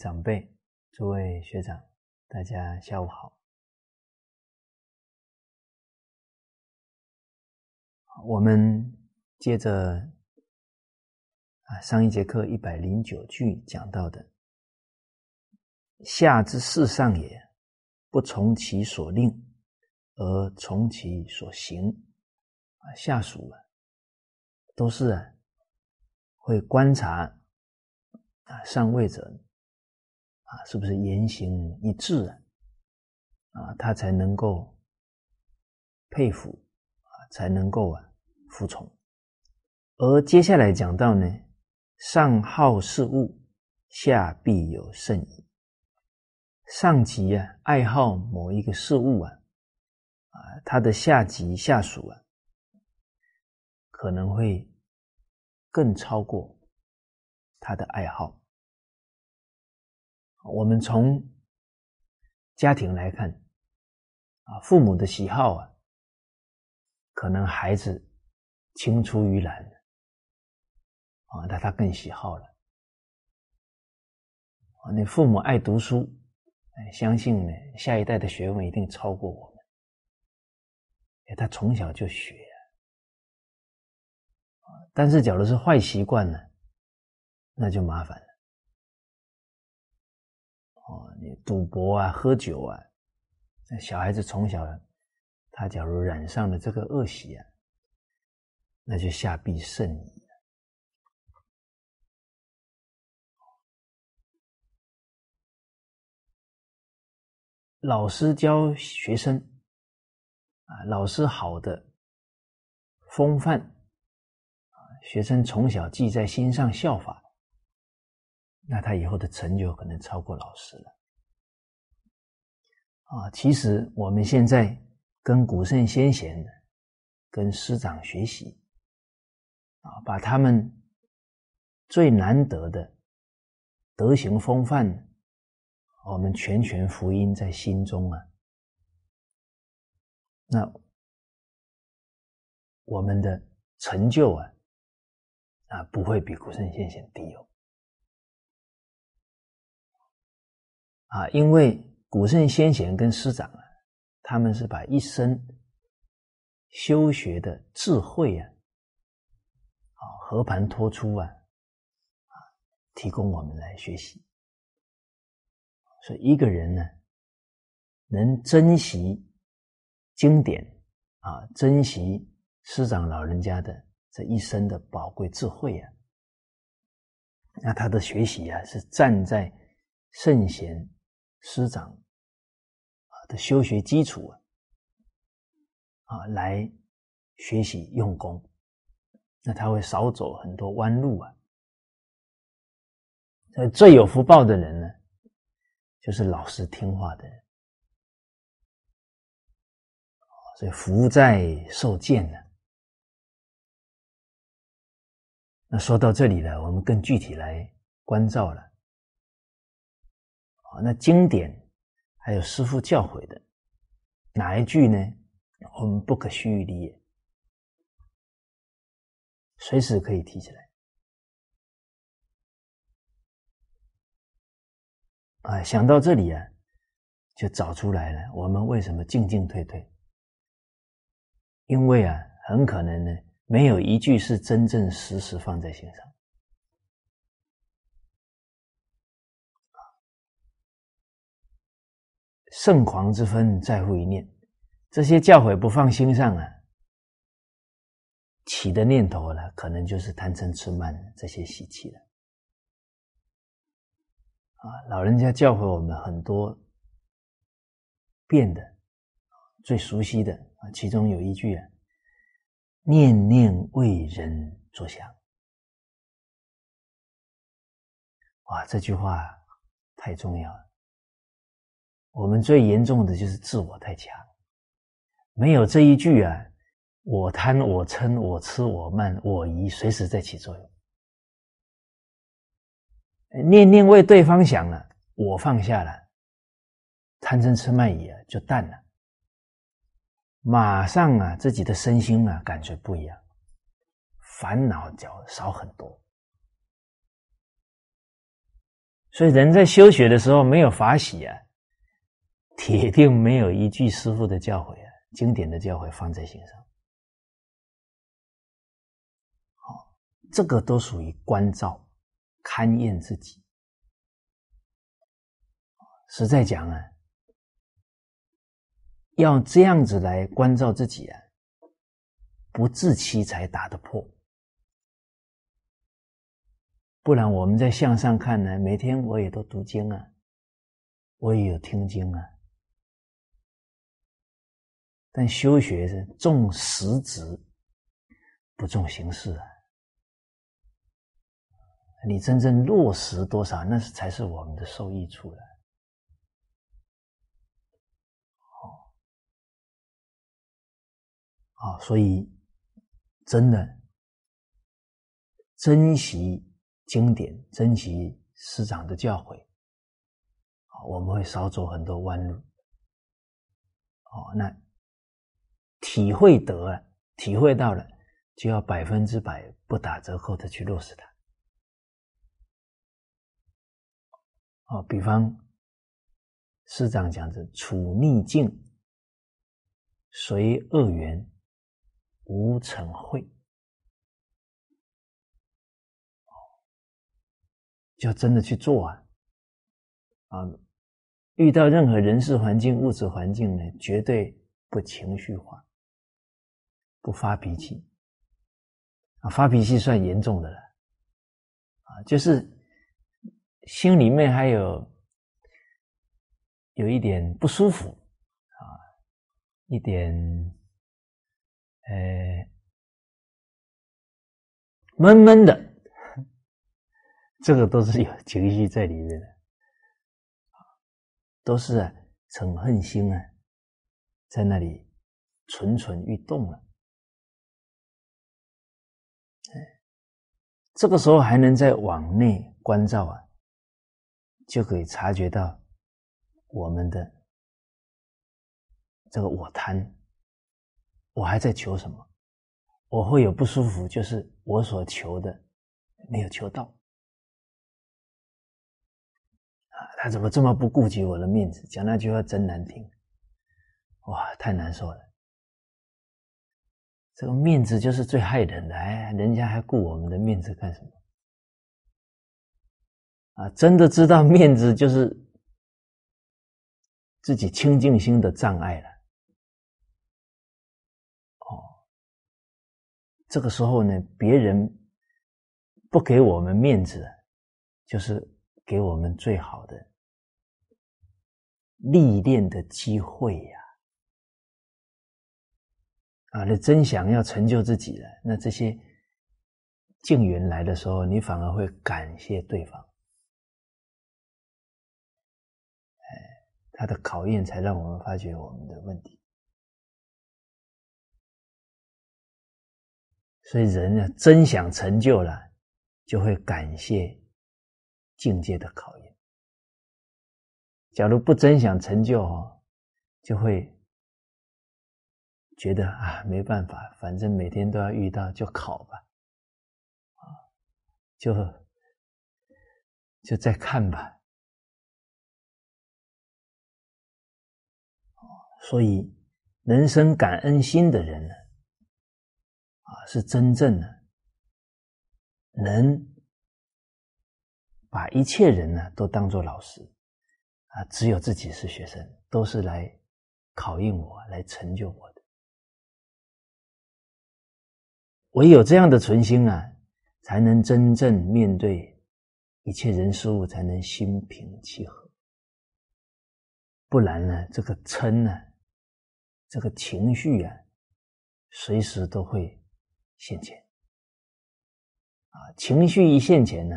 长辈、诸位学长，大家下午好。我们接着啊，上一节课一百零九句讲到的“下之事上也，不从其所令，而从其所行”。啊，下属啊，都是啊，会观察啊上位者啊是不是言行一致啊，啊，他才能够佩服啊，才能够啊。服从，而接下来讲到呢，上好事物，下必有甚矣。上级啊，爱好某一个事物啊，啊，他的下级下属啊，可能会更超过他的爱好。我们从家庭来看，啊，父母的喜好啊，可能孩子。青出于蓝啊，那他更喜好了啊。你父母爱读书，相信呢，下一代的学问一定超过我们。他从小就学。但是，假如是坏习惯呢，那就麻烦了。哦，你赌博啊，喝酒啊，那小孩子从小，他假如染上了这个恶习啊。那就下必甚矣。老师教学生啊，老师好的风范啊，学生从小记在心上效法，那他以后的成就可能超过老师了。啊，其实我们现在跟古圣先贤、跟师长学习。啊，把他们最难得的德行风范，我们全权福音在心中啊，那我们的成就啊，啊不会比古圣先贤低哦。啊，因为古圣先贤跟师长啊，他们是把一生修学的智慧啊。和盘托出啊，啊，提供我们来学习。所以一个人呢，能珍惜经典啊，珍惜师长老人家的这一生的宝贵智慧啊，那他的学习啊，是站在圣贤师长的修学基础啊，啊来学习用功。那他会少走很多弯路啊！所以最有福报的人呢，就是老实听话的人。所以福在受见呢。那说到这里了，我们更具体来关照了。啊那经典还有师父教诲的哪一句呢？我们不可虚理也。随时可以提起来，啊，想到这里啊，就找出来了。我们为什么进进退退？因为啊，很可能呢，没有一句是真正实时放在心上。圣狂之分在乎一念，这些教诲不放心上啊。起的念头呢，可能就是贪嗔痴慢这些习气了。啊，老人家教诲我们很多变的，最熟悉的啊，其中有一句啊，“念念为人着想”，哇，这句话太重要了。我们最严重的就是自我太强，没有这一句啊。我贪，我嗔，我痴，我慢，我疑，随时在起作用。念念为对方想了，我放下了，贪嗔痴慢疑啊，就淡了。马上啊，自己的身心啊，感觉不一样，烦恼就少很多。所以人在修学的时候没有法喜啊，铁定没有一句师傅的教诲啊，经典的教诲放在心上。好，这个都属于关照、勘验自己。实在讲啊，要这样子来关照自己啊，不自欺才打得破。不然我们在向上看呢，每天我也都读经啊，我也有听经啊，但修学是重实质，不重形式啊。你真正落实多少，那是才是我们的受益处了。好，好，所以真的珍惜。经典珍惜师长的教诲，啊，我们会少走很多弯路。哦，那体会得了，体会到了，就要百分之百不打折扣的去落实它。哦，比方师长讲的“处逆境，随恶缘，无成慧”。就真的去做啊！啊，遇到任何人事环境、物质环境呢，绝对不情绪化，不发脾气。啊，发脾气算严重的了。啊，就是心里面还有有一点不舒服，啊，一点呃闷闷的。这个都是有情绪在里面的，都是啊，嗔恨心啊，在那里蠢蠢欲动了。这个时候还能再往内关照啊，就可以察觉到我们的这个我贪，我还在求什么？我会有不舒服，就是我所求的没有求到。他怎么这么不顾及我的面子？讲那句话真难听，哇，太难受了。这个面子就是最害人的，哎，人家还顾我们的面子干什么？啊，真的知道面子就是自己清净心的障碍了。哦，这个时候呢，别人不给我们面子，就是给我们最好的。历练的机会呀，啊，你真想要成就自己了，那这些境缘来的时候，你反而会感谢对方。哎，他的考验才让我们发觉我们的问题。所以人呢，真想成就了，就会感谢境界的考验。假如不真想成就哦，就会觉得啊，没办法，反正每天都要遇到，就考吧，啊，就就再看吧。所以人生感恩心的人呢，啊，是真正的能把一切人呢都当做老师。啊，只有自己是学生，都是来考验我、来成就我唯有这样的存心啊，才能真正面对一切人事物，才能心平气和。不然呢，这个嗔呢，这个情绪啊，随时都会现前。啊，情绪一现前呢，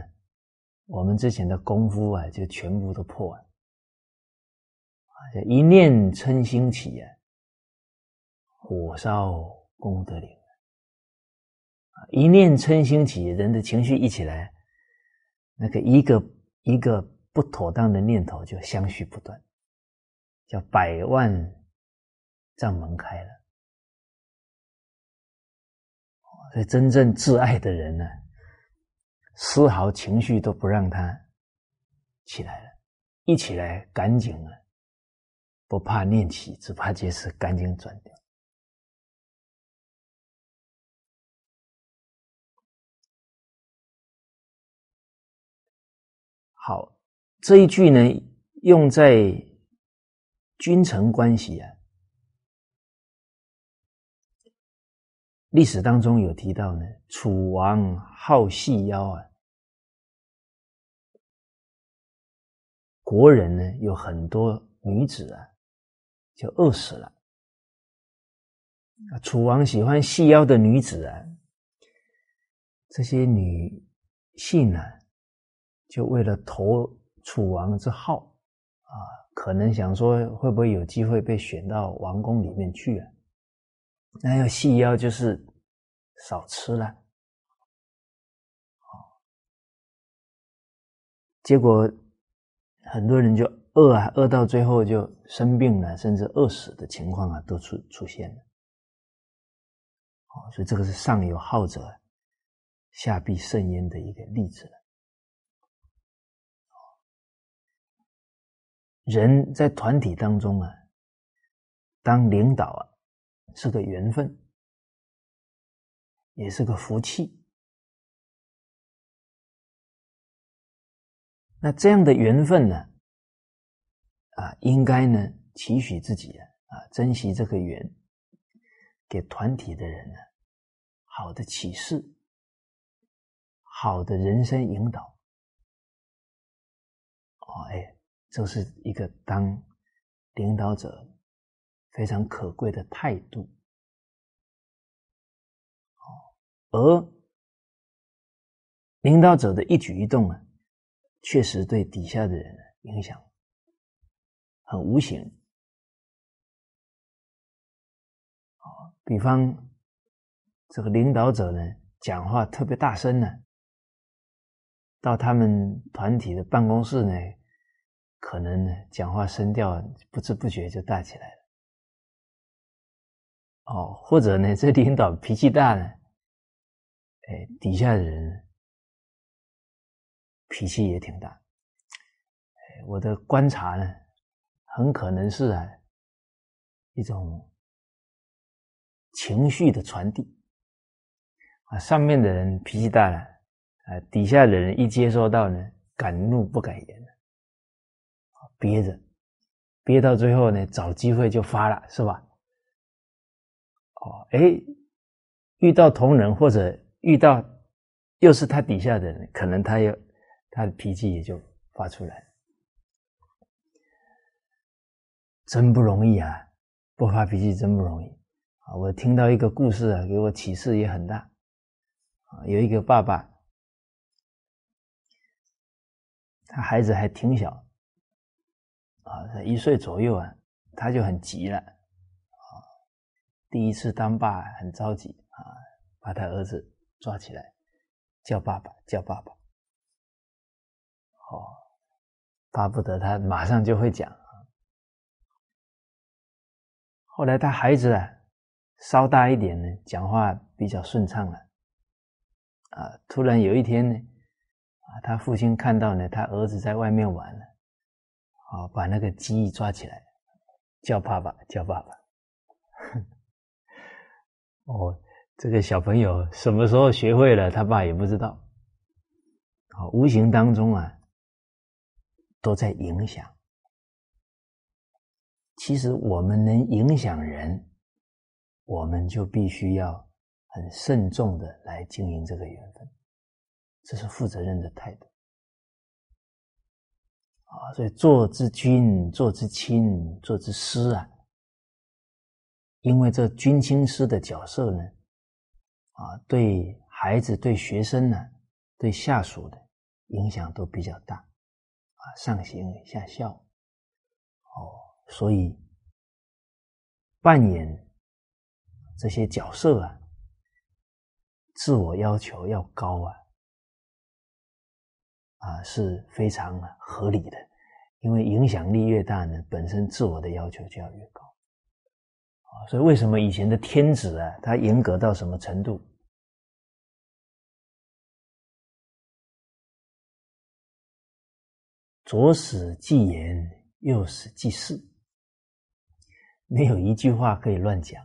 我们之前的功夫啊，就全部都破了。啊一念嗔心起啊，火烧功德林！一念嗔心起，人的情绪一起来，那个一个一个不妥当的念头就相续不断，叫百万障门开了。所以真正挚爱的人呢，丝毫情绪都不让他起来了，一起来赶紧啊，不怕念起，只怕结识，赶紧转掉。好，这一句呢，用在君臣关系啊。历史当中有提到呢，楚王好细腰啊，国人呢有很多女子啊，就饿死了。楚王喜欢细腰的女子啊，这些女性呢，就为了投楚王之好啊，可能想说会不会有机会被选到王宫里面去啊？那要细腰就是少吃了，结果很多人就饿啊，饿到最后就生病了，甚至饿死的情况啊都出出现了。所以这个是上有好者，下必甚焉的一个例子了。人在团体当中啊，当领导啊。是个缘分，也是个福气。那这样的缘分呢？啊，应该呢，期许自己啊，啊，珍惜这个缘，给团体的人呢，好的启示，好的人生引导。哦，哎，这是一个当领导者。非常可贵的态度，而领导者的一举一动啊，确实对底下的人影响很无形。比方这个领导者呢，讲话特别大声呢，到他们团体的办公室呢，可能呢，讲话声调不知不觉就大起来了。哦，或者呢，这领导脾气大呢，哎，底下的人脾气也挺大。我的观察呢，很可能是啊，一种情绪的传递啊，上面的人脾气大了，啊，底下的人一接收到呢，敢怒不敢言憋着，憋到最后呢，找机会就发了，是吧？哦，哎，遇到同仁或者遇到又是他底下的人，可能他又他的脾气也就发出来，真不容易啊！不发脾气真不容易啊！我听到一个故事啊，给我启示也很大啊。有一个爸爸，他孩子还挺小啊，在一岁左右啊，他就很急了。啊第一次当爸很着急啊，把他儿子抓起来，叫爸爸，叫爸爸。哦，巴不得他马上就会讲。后来他孩子啊，稍大一点呢，讲话比较顺畅了。啊，突然有一天呢，啊，他父亲看到呢，他儿子在外面玩了，啊，把那个鸡抓起来，叫爸爸，叫爸爸。哦，这个小朋友什么时候学会了，他爸也不知道。好，无形当中啊，都在影响。其实我们能影响人，我们就必须要很慎重的来经营这个缘分，这是负责任的态度。啊，所以做之君，做之亲，做之师啊。因为这君亲师的角色呢，啊，对孩子、对学生呢、对下属的影响都比较大，啊，上行下效，哦，所以扮演这些角色啊，自我要求要高啊，啊是非常合理的，因为影响力越大呢，本身自我的要求就要越高。所以，为什么以前的天子啊，他严格到什么程度？左使既言，右使既事，没有一句话可以乱讲。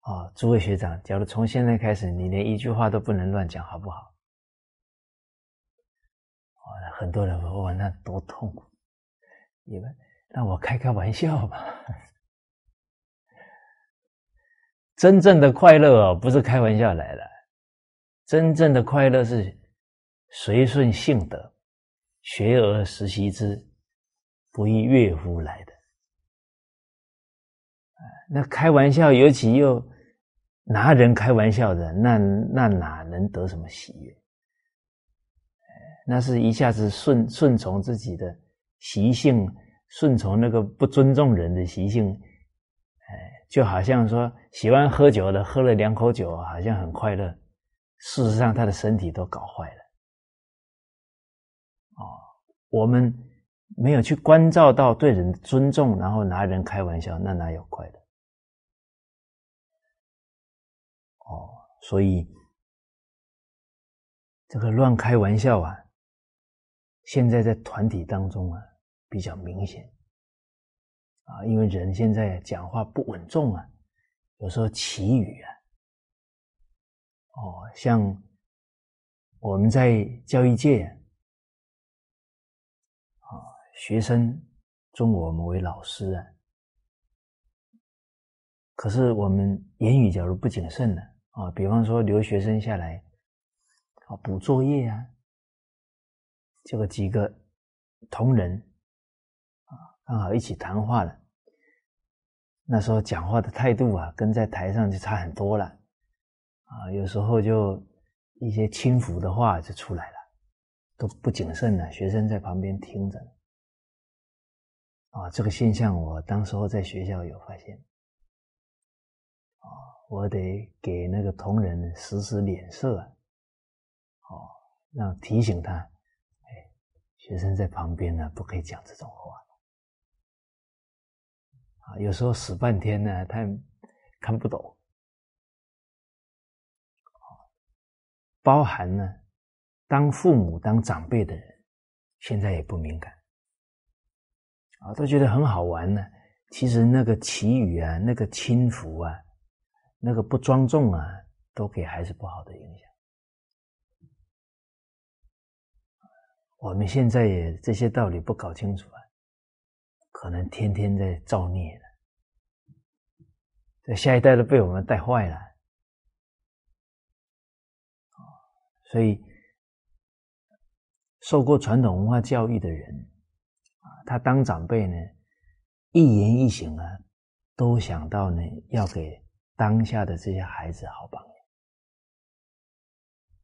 哦，诸位学长，假如从现在开始，你连一句话都不能乱讲，好不好？很多人说哇，那多痛苦！你们让我开开玩笑吧。真正的快乐哦，不是开玩笑来的，真正的快乐是随顺性德，学而时习之，不亦乐乎来的。那开玩笑，尤其又。拿人开玩笑的，那那哪能得什么喜悦？那是一下子顺顺从自己的习性，顺从那个不尊重人的习性，哎，就好像说喜欢喝酒的喝了两口酒，好像很快乐，事实上他的身体都搞坏了。哦，我们没有去关照到对人的尊重，然后拿人开玩笑，那哪有快乐？哦，所以这个乱开玩笑啊，现在在团体当中啊比较明显啊，因为人现在讲话不稳重啊，有时候奇语啊，哦，像我们在教育界啊，学生尊我们为老师啊，可是我们言语假如不谨慎呢？啊，比方说留学生下来，啊，补作业啊，这个几个同仁啊，刚好一起谈话了。那时候讲话的态度啊，跟在台上就差很多了，啊，有时候就一些轻浮的话就出来了，都不谨慎了。学生在旁边听着，啊，这个现象我当时候在学校有发现啊。我得给那个同仁使使脸色，哦，让提醒他，学生在旁边呢，不可以讲这种话。啊，有时候死半天呢，他看不懂。包含呢，当父母、当长辈的人，现在也不敏感，啊，都觉得很好玩呢。其实那个祈语啊，那个轻浮啊。那个不庄重啊，都给孩子不好的影响。我们现在也这些道理不搞清楚啊，可能天天在造孽了。这下一代都被我们带坏了。所以受过传统文化教育的人啊，他当长辈呢，一言一行啊，都想到呢要给。当下的这些孩子好榜样，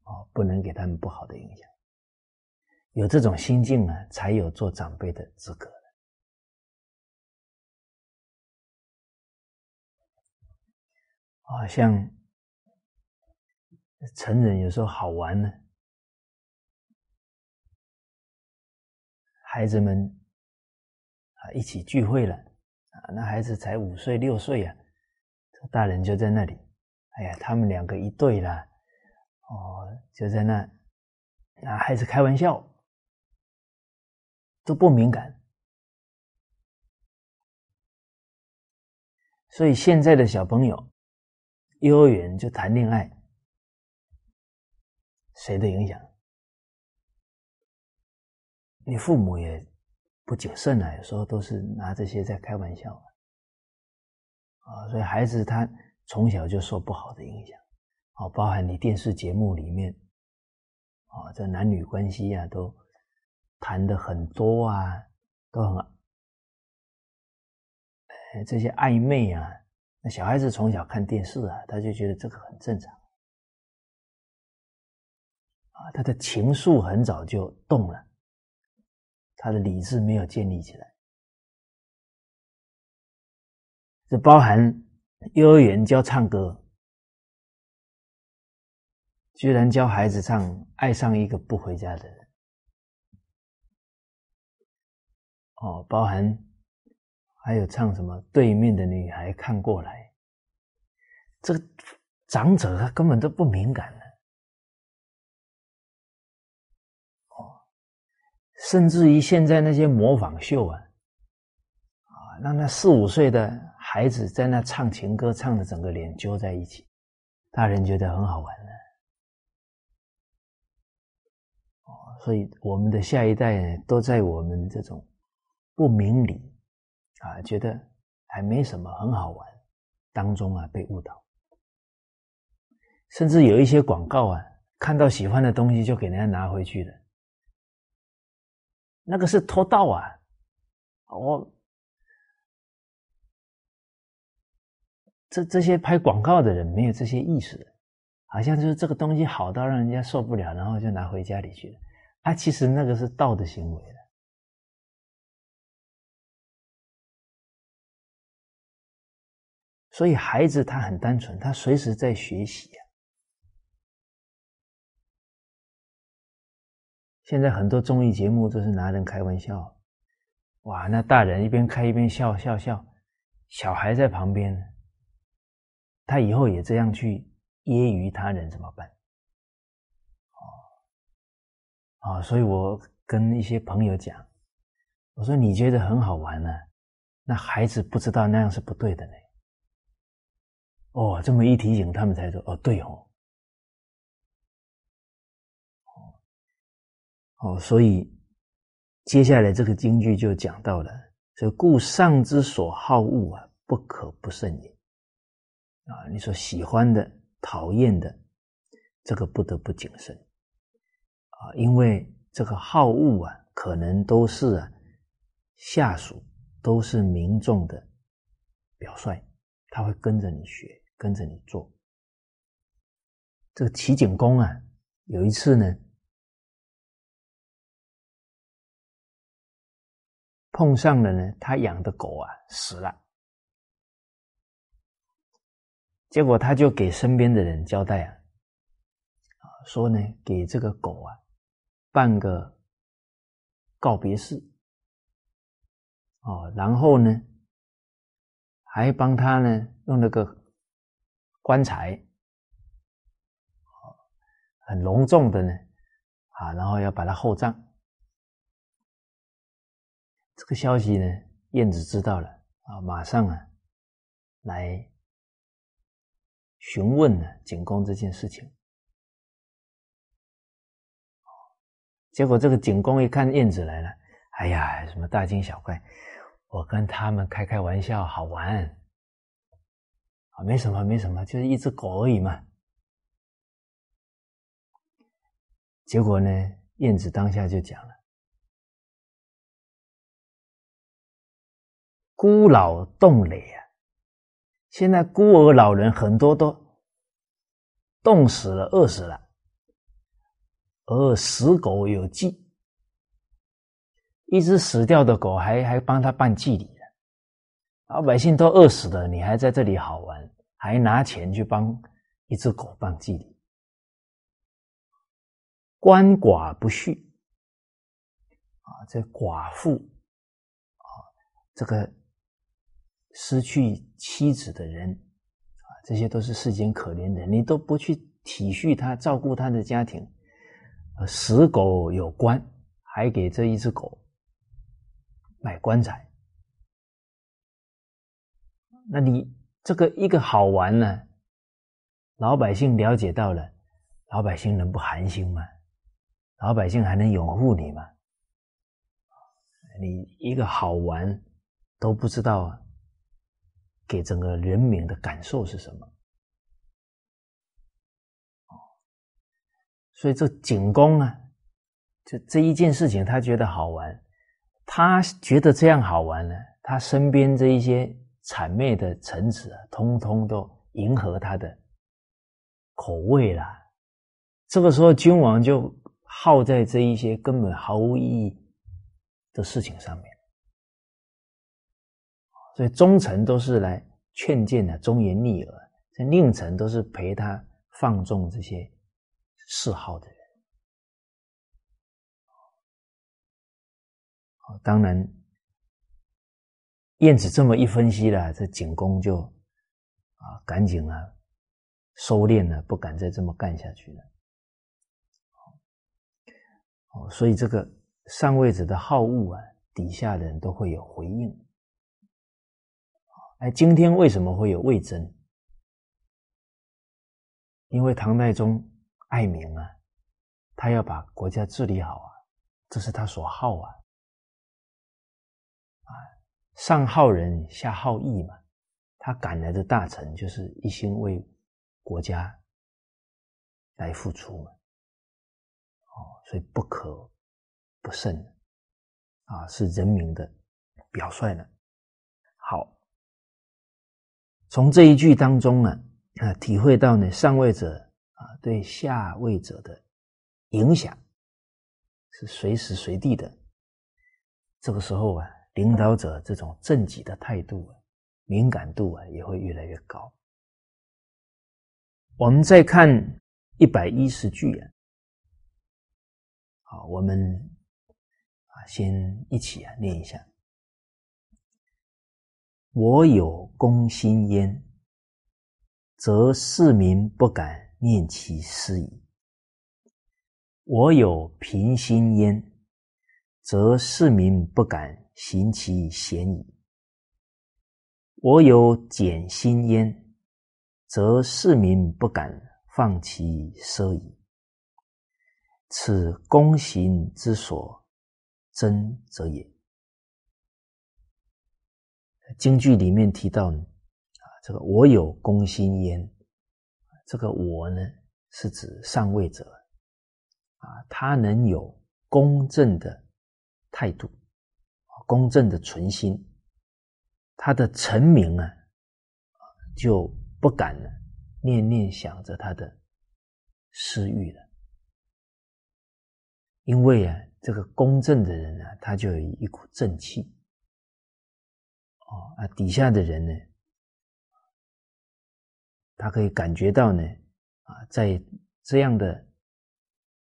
哦，不能给他们不好的影响。有这种心境呢，才有做长辈的资格啊，像成人有时候好玩呢，孩子们啊一起聚会了啊，那孩子才五岁六岁呀。大人就在那里，哎呀，他们两个一对了，哦，就在那，啊，孩子开玩笑，都不敏感，所以现在的小朋友，幼儿园就谈恋爱，谁的影响？你父母也不谨慎啊，有时候都是拿这些在开玩笑。啊，所以孩子他从小就受不好的影响，啊，包含你电视节目里面，啊，这男女关系啊，都谈的很多啊，都很，这些暧昧啊，那小孩子从小看电视啊，他就觉得这个很正常，啊，他的情愫很早就动了，他的理智没有建立起来。这包含幼儿园教唱歌，居然教孩子唱《爱上一个不回家的人》。哦，包含还有唱什么《对面的女孩看过来》，这个长者他根本都不敏感的。哦，甚至于现在那些模仿秀啊，啊，让那四五岁的孩子在那唱情歌，唱的整个脸揪在一起，大人觉得很好玩的。哦，所以我们的下一代都在我们这种不明理啊，觉得还没什么很好玩当中啊被误导，甚至有一些广告啊，看到喜欢的东西就给人家拿回去了。那个是偷盗啊！我这这些拍广告的人没有这些意识，好像就是这个东西好到让人家受不了，然后就拿回家里去了。他其实那个是盗的行为。所以孩子他很单纯，他随时在学习啊。现在很多综艺节目都是拿人开玩笑，哇！那大人一边开一边笑笑笑，小孩在旁边，他以后也这样去揶揄他人怎么办？哦，啊！所以我跟一些朋友讲，我说你觉得很好玩呢，那孩子不知道那样是不对的呢。哦，这么一提醒，他们才说哦，对哦。哦，所以接下来这个京剧就讲到了：，所以故上之所好恶啊，不可不慎也。啊，你说喜欢的、讨厌的，这个不得不谨慎。啊，因为这个好恶啊，可能都是啊下属，都是民众的表率，他会跟着你学，跟着你做。这个齐景公啊，有一次呢。碰上了呢，他养的狗啊死了，结果他就给身边的人交代啊，说呢给这个狗啊办个告别式，哦，然后呢还帮他呢用那个棺材，很隆重的呢，啊，然后要把它厚葬。这个消息呢，燕子知道了啊，马上啊来询问呢景公这件事情。结果这个景公一看燕子来了，哎呀，什么大惊小怪，我跟他们开开玩笑，好玩啊，没什么，没什么，就是一只狗而已嘛。结果呢，燕子当下就讲了。孤老冻累啊！现在孤儿老人很多都冻死了、饿死了，而死狗有祭，一只死掉的狗还还帮他办祭礼。老百姓都饿死了，你还在这里好玩，还拿钱去帮一只狗办祭礼，鳏寡不恤啊！这寡妇啊，这个。失去妻子的人，啊，这些都是世间可怜人，你都不去体恤他、照顾他的家庭，死狗有棺，还给这一只狗买棺材，那你这个一个好玩呢？老百姓了解到了，老百姓能不寒心吗？老百姓还能拥护你吗？你一个好玩都不知道啊！给整个人民的感受是什么？所以这景公啊，这这一件事情他觉得好玩，他觉得这样好玩呢，他身边这一些谄媚的臣子啊，通通都迎合他的口味了。这个时候，君王就耗在这一些根本毫无意义的事情上面。所以忠臣都是来劝谏的忠言逆耳，这佞臣都是陪他放纵这些嗜好的人。当然，晏子这么一分析了，这景公就啊，赶紧啊，收敛了，不敢再这么干下去了。哦，所以这个上位者的好恶啊，底下的人都会有回应。哎，今天为什么会有魏征？因为唐太宗爱民啊，他要把国家治理好啊，这是他所好。啊，上好人，下好义嘛。他赶来的大臣就是一心为国家来付出嘛。哦，所以不可不慎啊，是人民的表率呢。好，从这一句当中呢，啊，体会到呢上位者啊对下位者的影响是随时随地的。这个时候啊，领导者这种正己的态度啊，敏感度啊也会越来越高。我们再看一百一十句啊。好，我们啊，先一起啊念一下：“我有公心焉，则市民不敢念其私矣；我有平心焉，则市民不敢行其嫌矣；我有俭心焉，则市民不敢放其奢矣。”此公行之所真者也。京剧里面提到啊，这个我有公心焉，这个我呢是指上位者啊，他能有公正的态度，公正的存心，他的臣民啊就不敢呢念念想着他的私欲了。因为啊，这个公正的人呢，他就有一股正气，哦啊，底下的人呢，他可以感觉到呢，啊，在这样的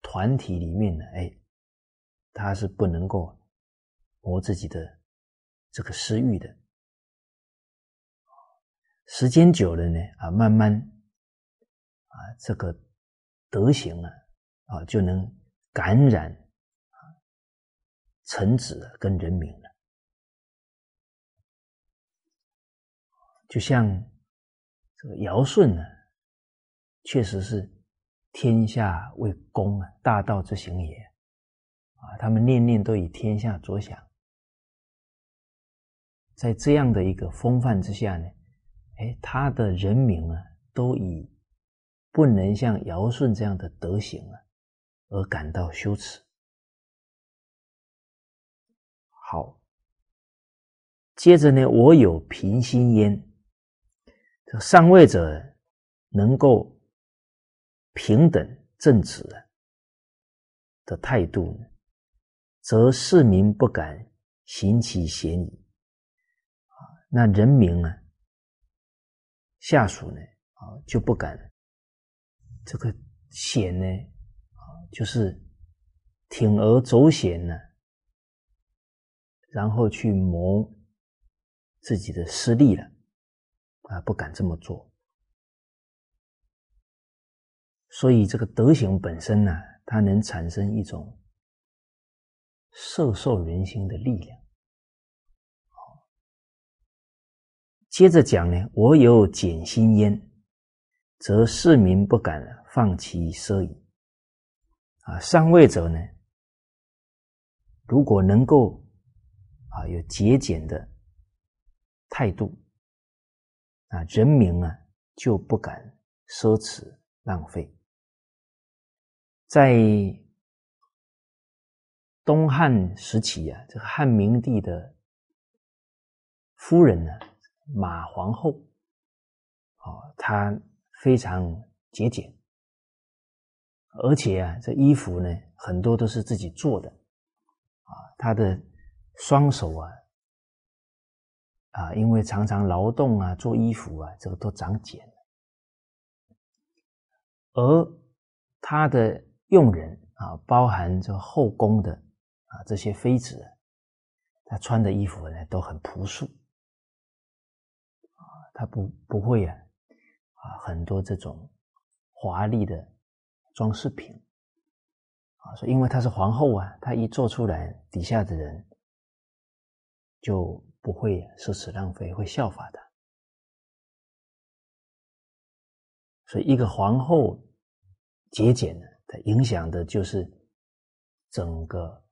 团体里面呢，哎，他是不能够磨自己的这个私欲的，时间久了呢，啊，慢慢啊，这个德行啊，啊，就能。感染啊，臣子跟人民了，就像这个尧舜呢，确实是天下为公啊，大道之行也啊，他们念念都以天下着想，在这样的一个风范之下呢，哎，他的人民啊，都以不能像尧舜这样的德行啊。而感到羞耻。好，接着呢，我有平心焉。这上位者能够平等正直的态度呢，则市民不敢行其嫌疑。那人民呢，下属呢，啊，就不敢这个险呢。啊就是铤而走险呢，然后去谋自己的私利了，啊，不敢这么做。所以这个德行本身呢，它能产生一种摄受人心的力量。接着讲呢，我有俭心焉，则市民不敢放其奢矣。啊，上位者呢，如果能够啊有节俭的态度，啊，人民啊就不敢奢侈浪费。在东汉时期啊，这个汉明帝的夫人呢，马皇后，哦，她非常节俭。而且啊，这衣服呢，很多都是自己做的，啊，她的双手啊，啊，因为常常劳动啊，做衣服啊，这个都长茧了。而他的佣人啊，包含这后宫的啊这些妃子，她穿的衣服呢都很朴素，他不不会啊，啊，很多这种华丽的。装饰品，啊，啊，说因为她是皇后啊，她一做出来，底下的人就不会奢侈浪费，会效法的。所以，一个皇后节俭呢，它影响的就是整个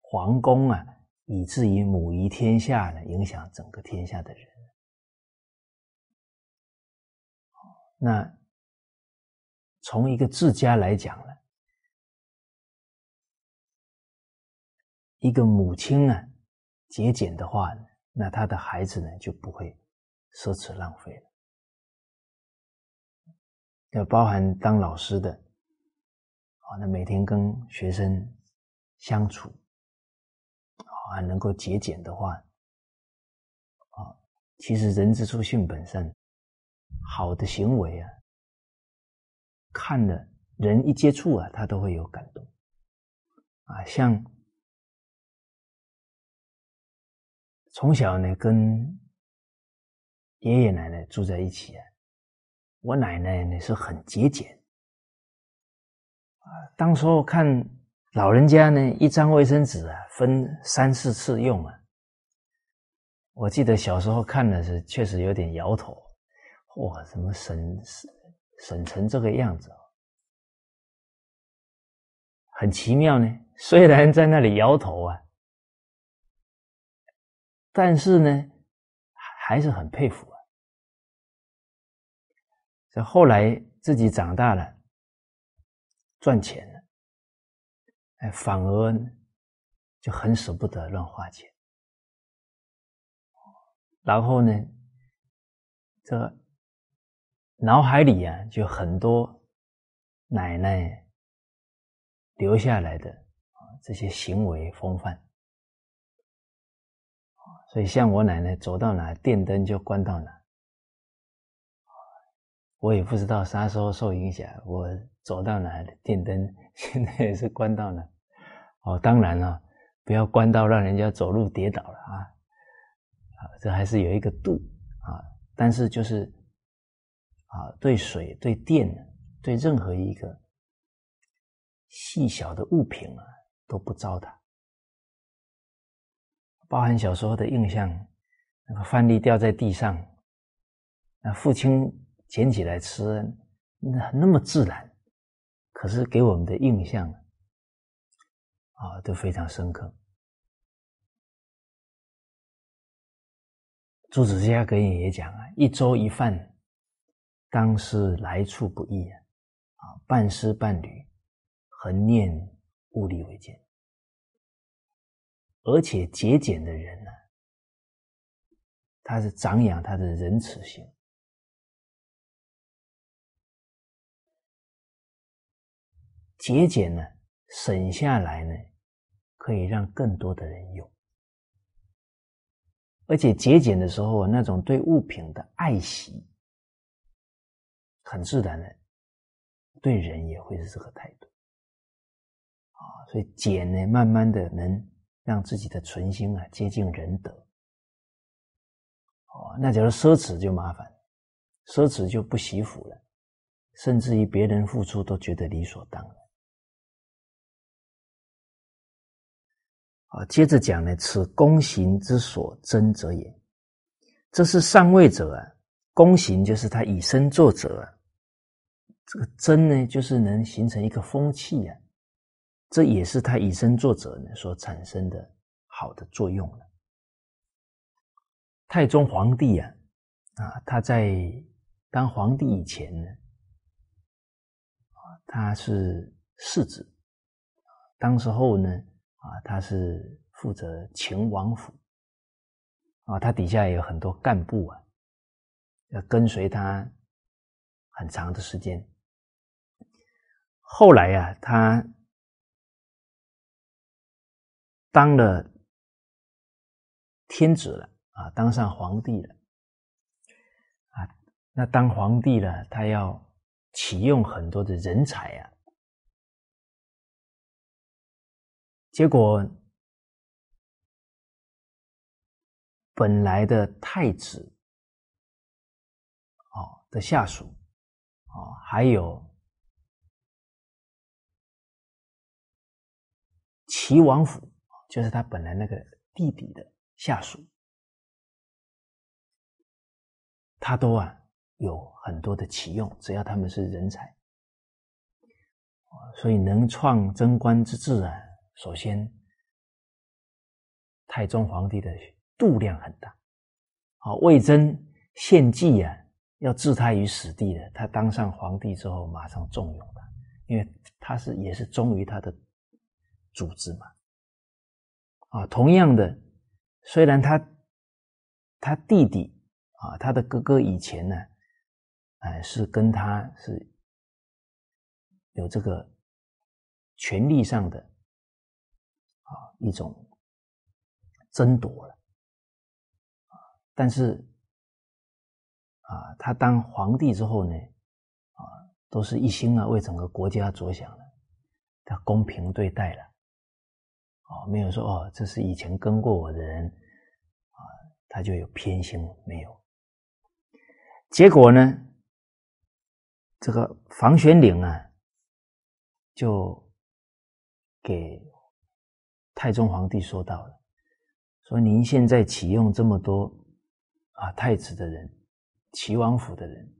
皇宫啊，以至于母仪天下呢，影响整个天下的人。那从一个自家来讲呢，一个母亲呢节俭的话，那他的孩子呢就不会奢侈浪费了。要包含当老师的，啊，那每天跟学生相处，啊，能够节俭的话，啊，其实人之初性本善，好的行为啊，看了人一接触啊，他都会有感动，啊，像从小呢跟爷爷奶奶住在一起啊。我奶奶呢是很节俭啊，当时候看老人家呢，一张卫生纸啊分三四次用啊。我记得小时候看的是确实有点摇头，哇，怎么省省成这个样子很奇妙呢。虽然在那里摇头啊，但是呢，还是很佩服啊。这后来自己长大了，赚钱了，哎，反而就很舍不得乱花钱。然后呢，这个脑海里啊，就很多奶奶留下来的啊这些行为风范。所以像我奶奶走到哪，电灯就关到哪。我也不知道啥时候受影响，我走到哪电灯 现在也是关到哪。哦，当然了，不要关到让人家走路跌倒了啊！啊，这还是有一个度啊。但是就是啊，对水、对电、对任何一个细小的物品啊，都不糟蹋。包含小时候的印象，那个饭粒掉在地上，那父亲。捡起来吃，那那么自然，可是给我们的印象啊都非常深刻。朱子家格言也讲啊：“一粥一饭，当思来处不易啊！啊，半丝半缕，恒念物力为艰。而且节俭的人呢，他是长养他的仁慈心。”节俭呢，省下来呢，可以让更多的人用，而且节俭的时候，那种对物品的爱惜，很自然的，对人也会是这个态度，啊，所以俭呢，慢慢的能让自己的存心啊接近仁德，哦，那假如奢侈就麻烦，奢侈就不惜福了，甚至于别人付出都觉得理所当然。啊，接着讲呢，此功行之所争者也。这是上位者啊，功行就是他以身作则啊。这个真呢，就是能形成一个风气啊。这也是他以身作则呢所产生的好的作用了。太宗皇帝啊，啊，他在当皇帝以前呢，他是世子，当时候呢。啊，他是负责秦王府，啊，他底下有很多干部啊，要跟随他很长的时间。后来呀，他当了天子了，啊，当上皇帝了，啊，那当皇帝了，他要启用很多的人才啊。结果，本来的太子，哦的下属，哦还有齐王府就是他本来那个弟弟的下属，他都啊有很多的启用，只要他们是人才，所以能创贞观之治啊，首先太宗皇帝的度量很大，啊，魏征献计啊，要置他于死地的，他当上皇帝之后，马上重用他，因为他是也是忠于他的。组织嘛，啊，同样的，虽然他他弟弟啊，他的哥哥以前呢，哎，是跟他是有这个权力上的啊一种争夺了，但是啊，他当皇帝之后呢，啊，都是一心啊为整个国家着想的，他公平对待了。哦，没有说哦，这是以前跟过我的人，啊，他就有偏心没有？结果呢，这个房玄龄啊，就给太宗皇帝说到了，说您现在启用这么多啊太子的人，齐王府的人，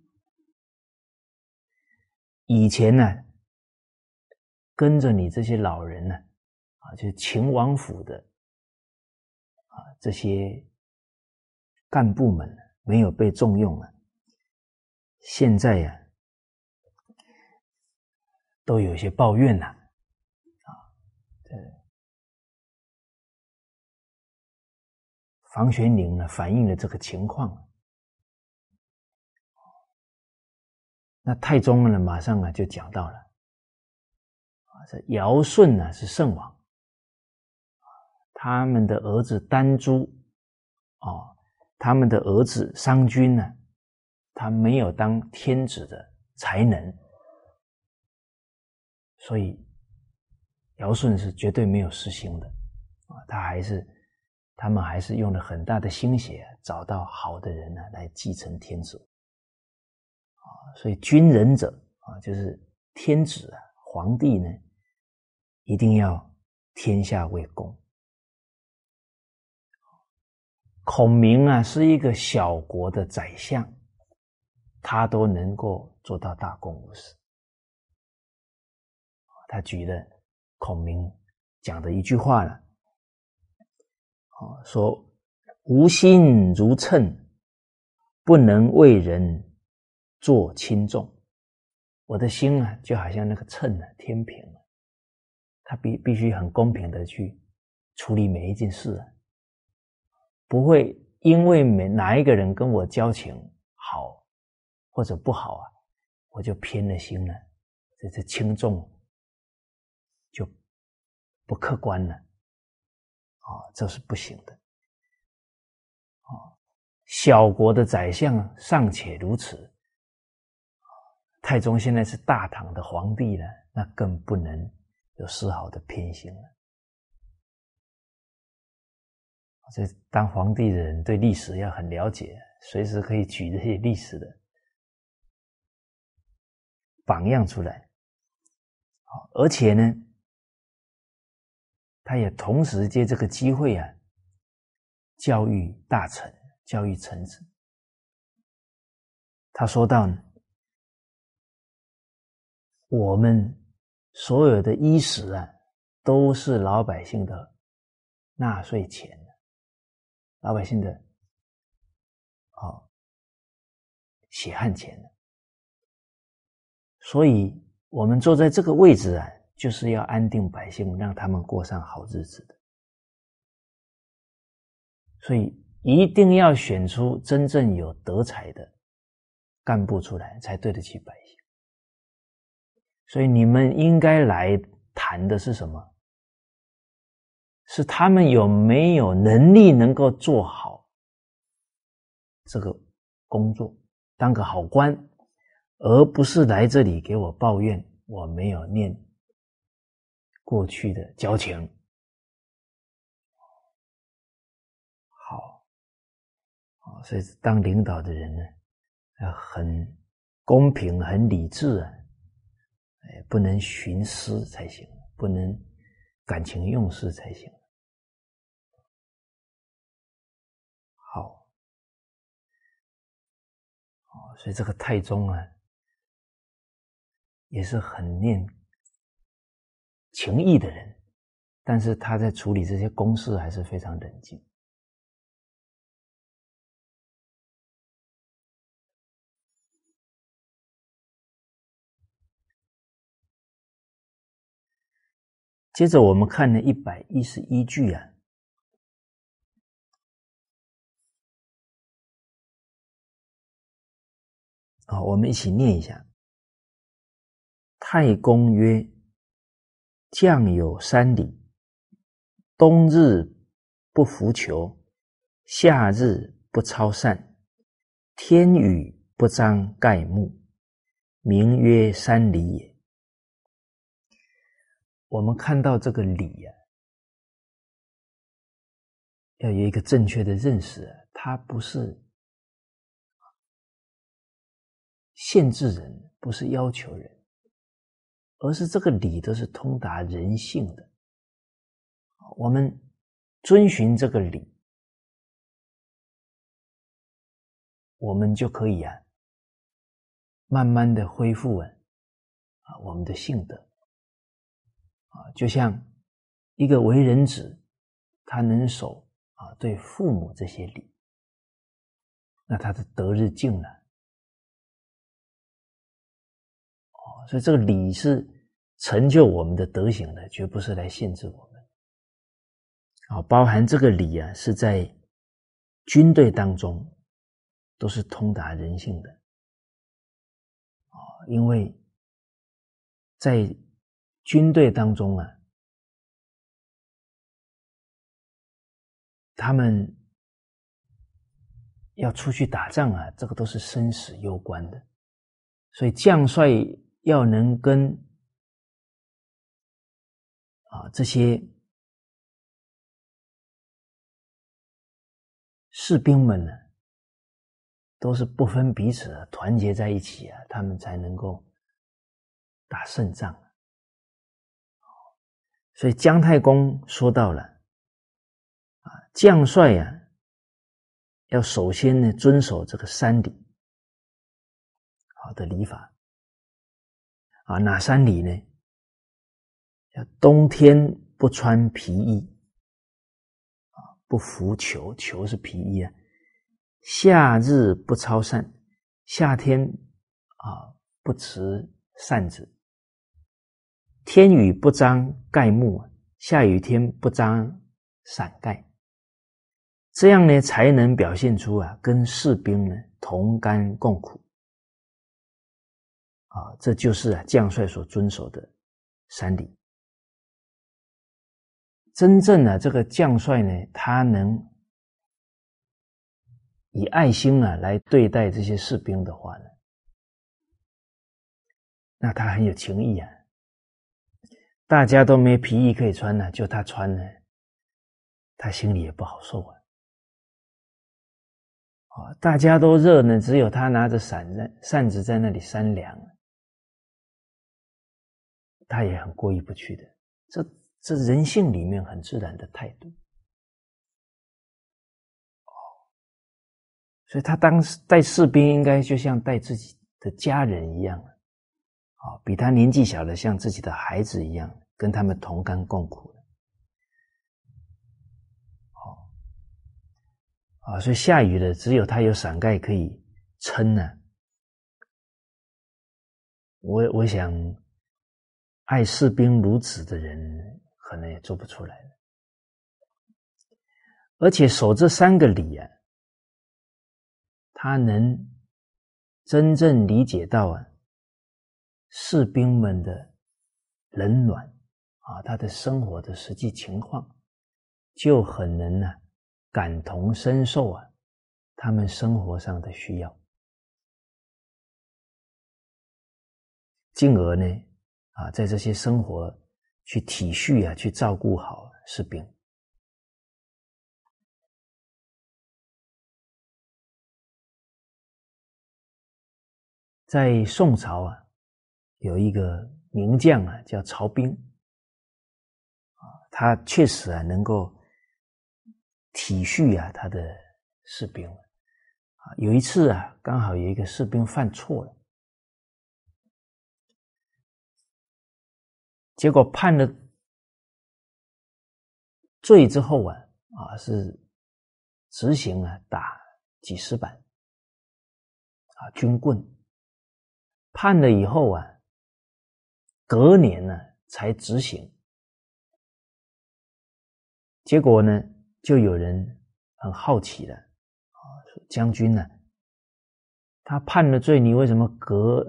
以前呢，跟着你这些老人呢。啊就是秦王府的啊，这些干部们没有被重用了，现在呀，都有些抱怨了啊。这房玄龄呢，反映了这个情况。那太宗呢，马上啊就讲到了啊，这尧舜呢是圣王。他们的儿子丹朱，哦，他们的儿子商君呢，他没有当天子的才能，所以尧舜是绝对没有实行的，啊，他还是他们还是用了很大的心血找到好的人呢来继承天子，啊，所以君人者啊，就是天子啊，皇帝呢，一定要天下为公。孔明啊，是一个小国的宰相，他都能够做到大公无私。他举了孔明讲的一句话了，啊，说无心如秤，不能为人做轻重。我的心啊，就好像那个秤啊，天平啊，他必必须很公平的去处理每一件事啊。不会因为每哪一个人跟我交情好或者不好啊，我就偏了心了，这这轻重就不客观了，啊，这是不行的，啊，小国的宰相尚且如此，太宗现在是大唐的皇帝了，那更不能有丝毫的偏心了。这当皇帝的人对历史要很了解，随时可以举这些历史的榜样出来。而且呢，他也同时借这个机会啊，教育大臣，教育臣子。他说到，我们所有的衣食啊，都是老百姓的纳税钱。老百姓的，哦，血汗钱所以我们坐在这个位置啊，就是要安定百姓，让他们过上好日子的。所以一定要选出真正有德才的干部出来，才对得起百姓。所以你们应该来谈的是什么？是他们有没有能力能够做好这个工作，当个好官，而不是来这里给我抱怨我没有念过去的交情。好，啊，所以当领导的人呢，要很公平、很理智啊，哎，不能徇私才行，不能感情用事才行。哦，所以这个太宗啊，也是很念情义的人，但是他在处理这些公事还是非常冷静。接着我们看了一百一十一句啊，啊，我们一起念一下。太公曰：“将有三礼，冬日不拂裘，夏日不操扇，天雨不张盖目，名曰三礼也。”我们看到这个礼呀，要有一个正确的认识，它不是限制人，不是要求人，而是这个理都是通达人性的。我们遵循这个理，我们就可以啊，慢慢的恢复啊，啊，我们的性德。啊，就像一个为人子，他能守啊对父母这些礼，那他的德日进了。所以这个礼是成就我们的德行的，绝不是来限制我们。啊，包含这个礼啊，是在军队当中都是通达人性的。啊，因为在。军队当中啊，他们要出去打仗啊，这个都是生死攸关的，所以将帅要能跟啊这些士兵们呢，都是不分彼此团结在一起啊，他们才能够打胜仗。所以姜太公说到了，啊，将帅呀，要首先呢遵守这个三礼，好的礼法，啊，哪三礼呢？冬天不穿皮衣，啊，不服裘，裘是皮衣啊。夏日不操扇，夏天啊不持扇子。天雨不张盖目，下雨天不张伞盖，这样呢才能表现出啊跟士兵呢同甘共苦啊，这就是啊将帅所遵守的三礼。真正的这个将帅呢，他能以爱心啊来对待这些士兵的话呢，那他很有情义啊。大家都没皮衣可以穿呢，就他穿呢，他心里也不好受啊。哦，大家都热呢，只有他拿着伞在扇子在那里扇凉，他也很过意不去的。这这人性里面很自然的态度。哦，所以他当时带士兵，应该就像带自己的家人一样啊，比他年纪小的像自己的孩子一样。跟他们同甘共苦的，好啊，所以下雨了，只有他有伞盖可以撑呢。我我想，爱士兵如此的人，可能也做不出来了。而且守这三个礼啊，他能真正理解到啊，士兵们的冷暖。啊，他的生活的实际情况，就很能呢感同身受啊，他们生活上的需要，进而呢啊，在这些生活去体恤啊，去照顾好士兵。在宋朝啊，有一个名将啊，叫曹彬啊。他确实啊能够体恤啊他的士兵啊。有一次啊，刚好有一个士兵犯错了，结果判了罪之后啊啊是执行啊打几十板啊军棍，判了以后啊。隔年呢才执行，结果呢就有人很好奇了啊，说将军呢，他判了罪，你为什么隔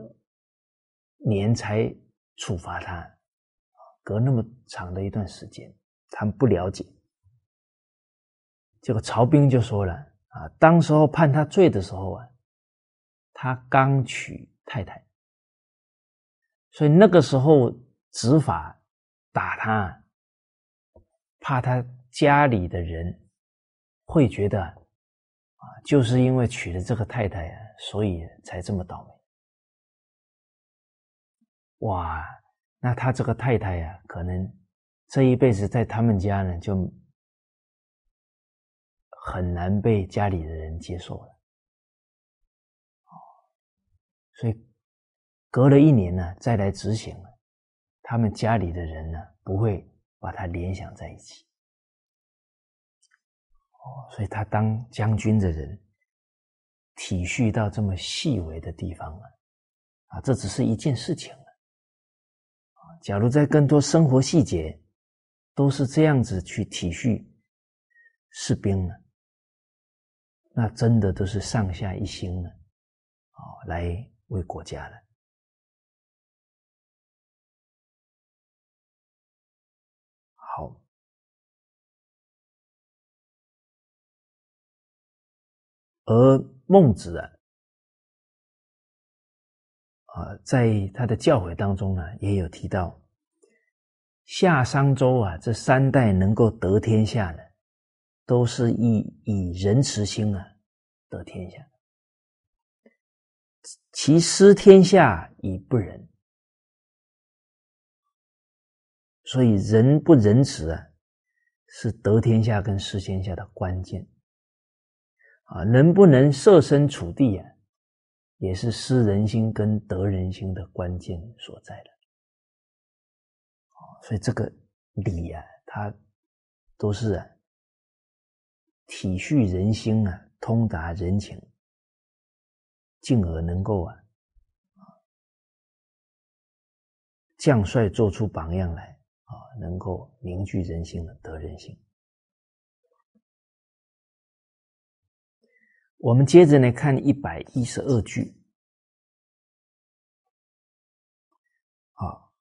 年才处罚他？隔那么长的一段时间，他们不了解。结果曹兵就说了啊，当时候判他罪的时候啊，他刚娶太太。所以那个时候执法打他，怕他家里的人会觉得啊，就是因为娶了这个太太啊，所以才这么倒霉。哇，那他这个太太呀，可能这一辈子在他们家呢，就很难被家里的人接受了。哦所以。隔了一年呢，再来执行了，他们家里的人呢，不会把他联想在一起。哦，所以他当将军的人，体恤到这么细微的地方了，啊，这只是一件事情。假如在更多生活细节，都是这样子去体恤士兵呢，那真的都是上下一心了，啊，来为国家了。好，而孟子啊，啊，在他的教诲当中呢，也有提到，夏商周啊，这三代能够得天下的，都是以以仁慈心啊得天下，其失天下以不仁。所以，仁不仁慈啊，是得天下跟失天下的关键。啊，能不能设身处地啊，也是失人心跟得人心的关键所在的。所以这个理啊，它都是啊，体恤人心啊，通达人情，进而能够啊，将帅做出榜样来啊。能够凝聚人心的得人心。我们接着来看一百一十二句。好，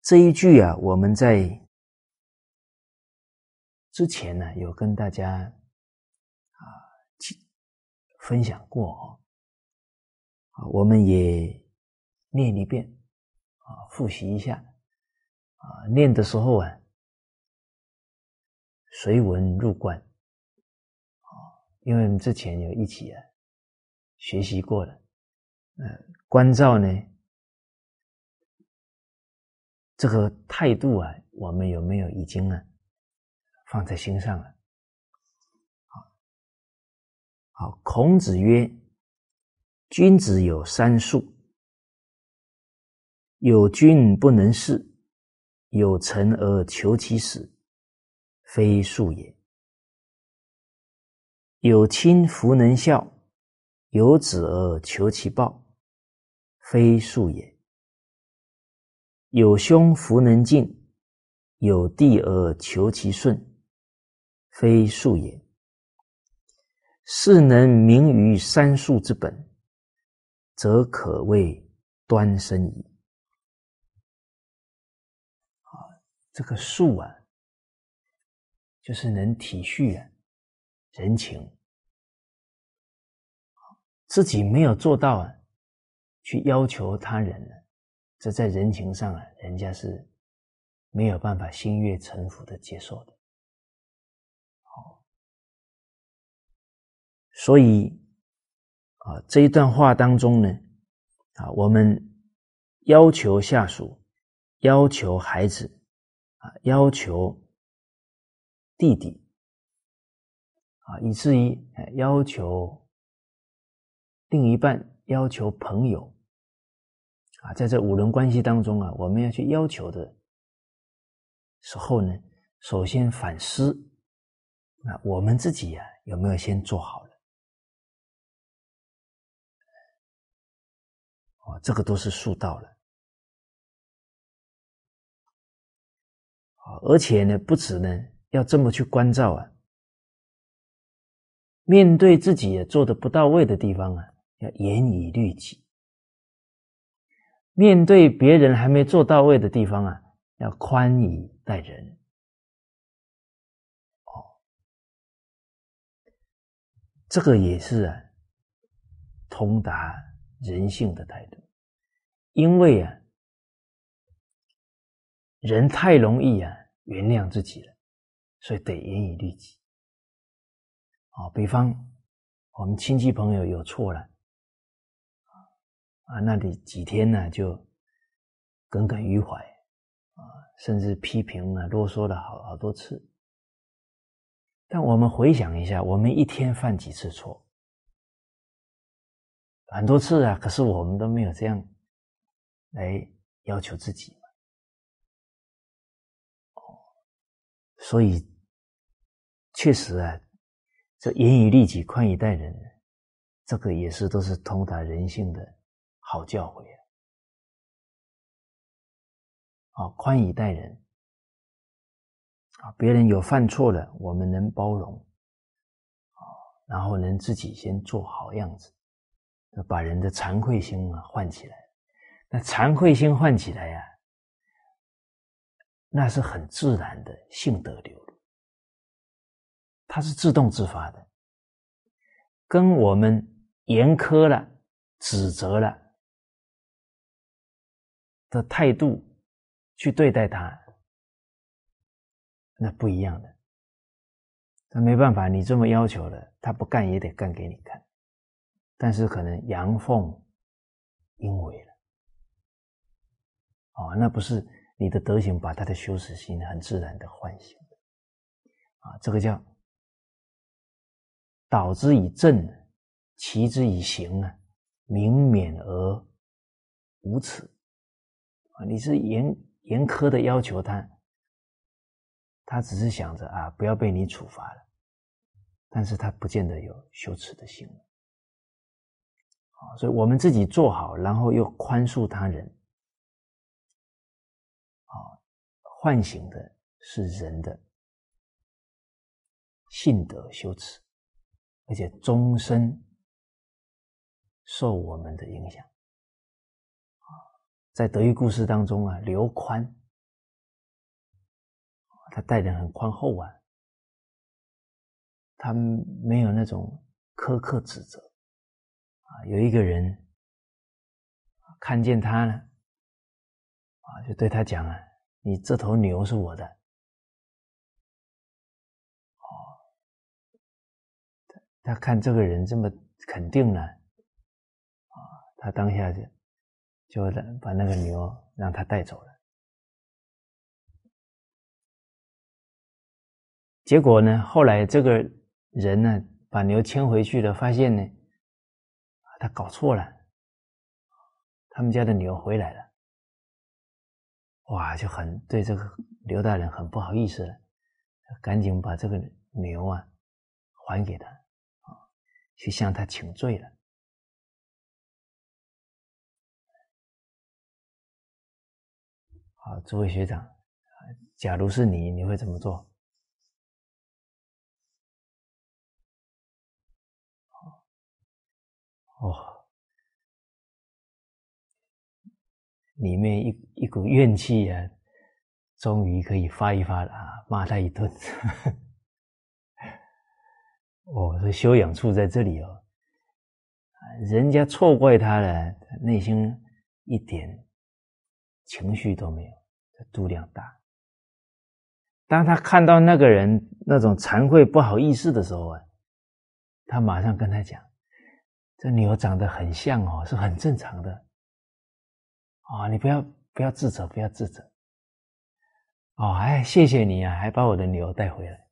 这一句啊，我们在之前呢有跟大家啊分享过哦，啊，我们也念一遍。啊，复习一下，啊，念的时候啊，随文入观，因为我们之前有一起啊学习过了，呃，关照呢，这个态度啊，我们有没有已经呢放在心上了？好，好，孔子曰：“君子有三术。”有君不能事，有臣而求其死，非术也；有亲弗能孝，有子而求其报，非术也；有兄弗能敬，有弟而求其顺，非术也。是能明于三术之本，则可谓端生矣。啊这个术啊，就是能体恤啊人情，自己没有做到啊，去要求他人呢，这在人情上啊，人家是没有办法心悦诚服的接受的。好，所以啊，这一段话当中呢，啊，我们要求下属要求孩子啊，要求弟弟啊，以至于要求另一半，要求朋友啊，在这五伦关系当中啊，我们要去要求的时候呢，首先反思，啊我们自己呀，有没有先做好了？哦，这个都是术道了。而且呢，不止呢，要这么去关照啊。面对自己也做的不到位的地方啊，要严以律己；面对别人还没做到位的地方啊，要宽以待人。哦，这个也是啊，通达人性的态度。因为啊，人太容易啊。原谅自己了，所以得严以律己。啊，比方我们亲戚朋友有错了，啊，那你几天呢就耿耿于怀，啊，甚至批评啊、啰嗦了好好多次。但我们回想一下，我们一天犯几次错？很多次啊，可是我们都没有这样来要求自己。所以，确实啊，这严以律己、宽以待人，这个也是都是通达人性的好教诲啊。啊，宽以待人啊，别人有犯错了，我们能包容啊，然后能自己先做好样子，把人的惭愧心啊唤起来。那惭愧心唤起来呀。那是很自然的性德流露，它是自动自发的，跟我们严苛了、指责了的态度去对待他，那不一样的。那没办法，你这么要求了，他不干也得干给你看。但是可能阳奉阴违了，哦，那不是。你的德行把他的羞耻心很自然的唤醒啊，这个叫导之以正，齐之以刑啊，明免而无耻啊。你是严严苛的要求他，他只是想着啊，不要被你处罚了，但是他不见得有羞耻的心啊。所以我们自己做好，然后又宽恕他人。啊唤醒的是人的性德羞耻，而且终身受我们的影响。在德育故事当中啊，刘宽，他待人很宽厚啊，他没有那种苛刻指责。啊，有一个人看见他呢，啊，就对他讲啊。你这头牛是我的，他看这个人这么肯定呢，啊，他当下就就把那个牛让他带走了。结果呢，后来这个人呢把牛牵回去了，发现呢，他搞错了，他们家的牛回来了。哇，就很对这个刘大人很不好意思了，赶紧把这个牛啊还给他，去向他请罪了。好，诸位学长，假如是你，你会怎么做？哦。里面一一股怨气啊，终于可以发一发了啊！骂他一顿。哦，这修养处在这里哦，人家错怪他了，内心一点情绪都没有，度量大。当他看到那个人那种惭愧不好意思的时候啊，他马上跟他讲：“这牛长得很像哦，是很正常的。”啊，你不要不要自责，不要自责。哦，哎，谢谢你啊，还把我的牛带回来。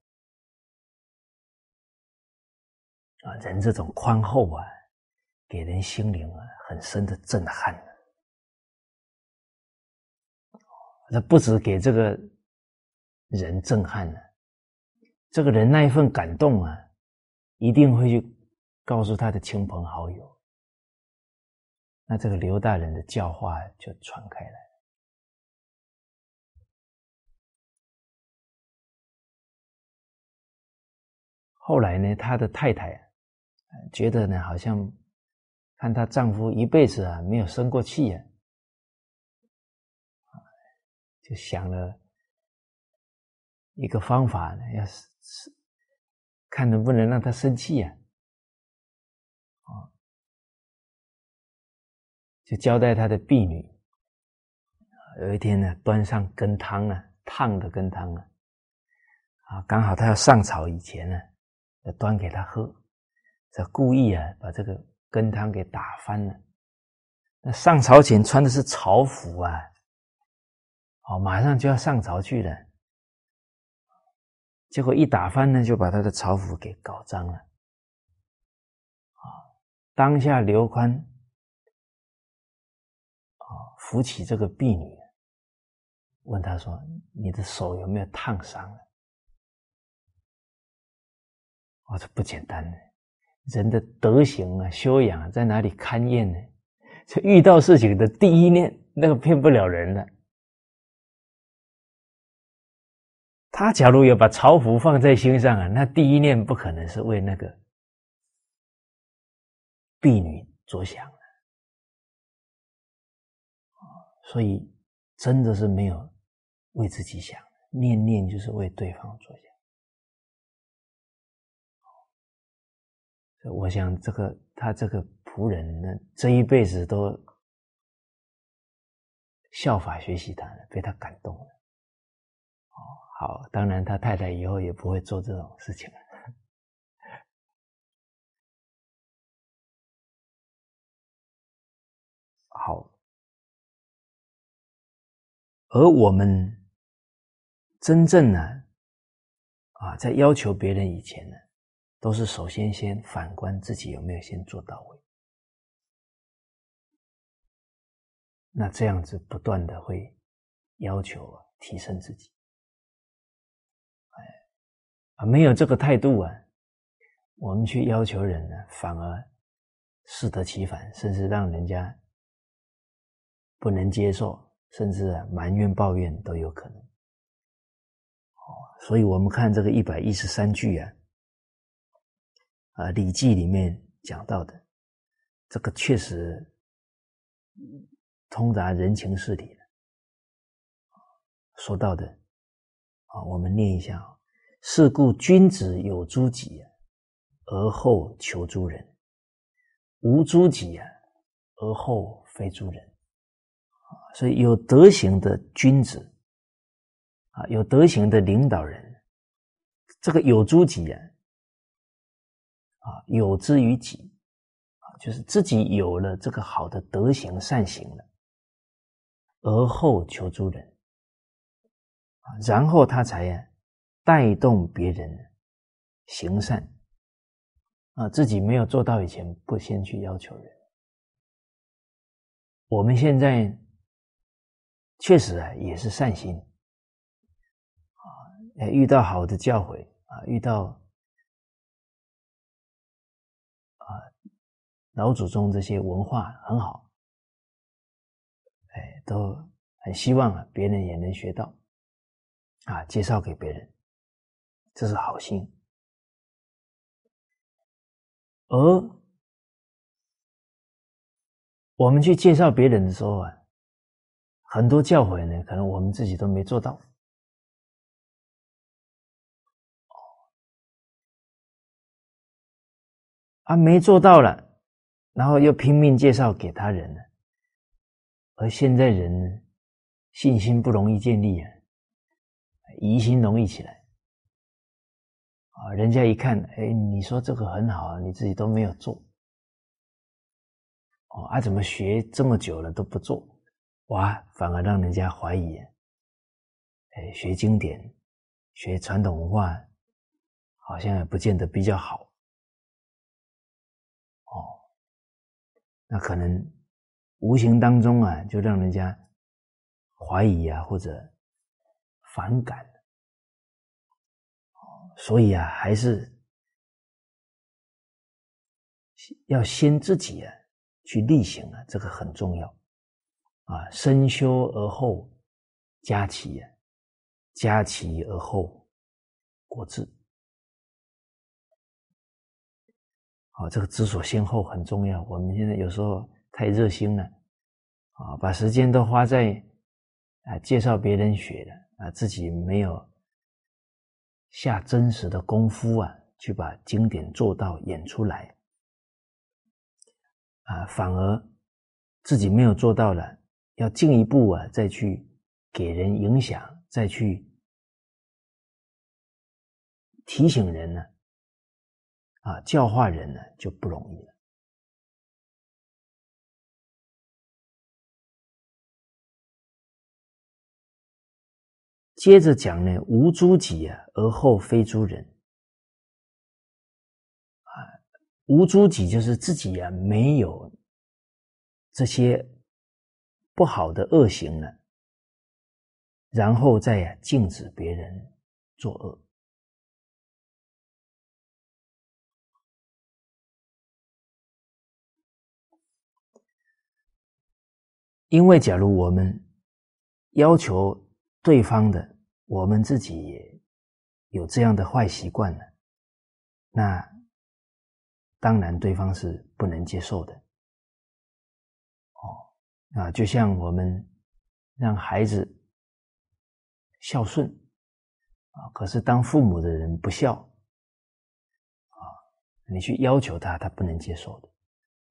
人这种宽厚啊，给人心灵啊很深的震撼。这不止给这个人震撼了，这个人那一份感动啊，一定会去告诉他的亲朋好友。那这个刘大人的教化就传开来。后来呢，他的太太。觉得呢，好像看她丈夫一辈子啊没有生过气呀，就想了一个方法，要是是看能不能让他生气呀，啊，就交代他的婢女，有一天呢，端上羹汤啊，烫的羹汤啊，啊，刚好他要上朝以前呢，要端给他喝。这故意啊，把这个羹汤给打翻了。那上朝前穿的是朝服啊，哦，马上就要上朝去了。结果一打翻呢，就把他的朝服给搞脏了。啊，当下刘宽啊，扶起这个婢女，问他说：“你的手有没有烫伤了？”我说：“不简单呢。”人的德行啊，修养啊在哪里勘验呢？这遇到事情的第一念，那个骗不了人的。他假如有把朝服放在心上啊，那第一念不可能是为那个婢女着想的所以真的是没有为自己想，念念就是为对方着想。我想，这个他这个仆人呢，这一辈子都效法学习他，被他感动了。哦，好，当然他太太以后也不会做这种事情了。好，而我们真正呢，啊，在要求别人以前呢。都是首先先反观自己有没有先做到位，那这样子不断的会要求提升自己，哎，啊没有这个态度啊，我们去要求人呢，反而适得其反，甚至让人家不能接受，甚至埋怨抱怨都有可能。哦，所以我们看这个一百一十三句啊。啊，《礼记》里面讲到的，这个确实通达人情世理的。说到的，啊，我们念一下：“是故君子有诸己，而后求诸人；无诸己啊，而后非诸人。”啊，所以有德行的君子，啊，有德行的领导人，这个有诸己啊。啊，有之于己，啊，就是自己有了这个好的德行善行了，而后求诸人，啊，然后他才带动别人行善，啊，自己没有做到以前，不先去要求人。我们现在确实啊，也是善心，啊，遇到好的教诲啊，遇到。老祖宗这些文化很好，哎，都很希望啊，别人也能学到，啊，介绍给别人，这是好心。而我们去介绍别人的时候啊，很多教诲呢，可能我们自己都没做到，啊，没做到了。然后又拼命介绍给他人了，而现在人信心不容易建立啊，疑心容易起来啊。人家一看，哎，你说这个很好啊，你自己都没有做，哦，啊，怎么学这么久了都不做？哇，反而让人家怀疑，哎，学经典、学传统文化，好像也不见得比较好。那可能无形当中啊，就让人家怀疑啊，或者反感。所以啊，还是要先自己啊去力行啊，这个很重要啊。身修而后家齐啊，家齐而后国治。啊，这个知所先后很重要。我们现在有时候太热心了啊，把时间都花在啊介绍别人学的啊，自己没有。下真实的功夫啊，去把经典做到演出来，啊，反而自己没有做到了，要进一步啊，再去给人影响，再去提醒人呢，啊教化人呢，就不容易了。接着讲呢，无诸己啊，而后非诸人。啊，无诸己就是自己啊，没有这些不好的恶行了，然后再啊禁止别人作恶。因为假如我们要求。对方的，我们自己也有这样的坏习惯了，那当然对方是不能接受的。哦，啊，就像我们让孩子孝顺啊，可是当父母的人不孝啊，你去要求他，他不能接受的；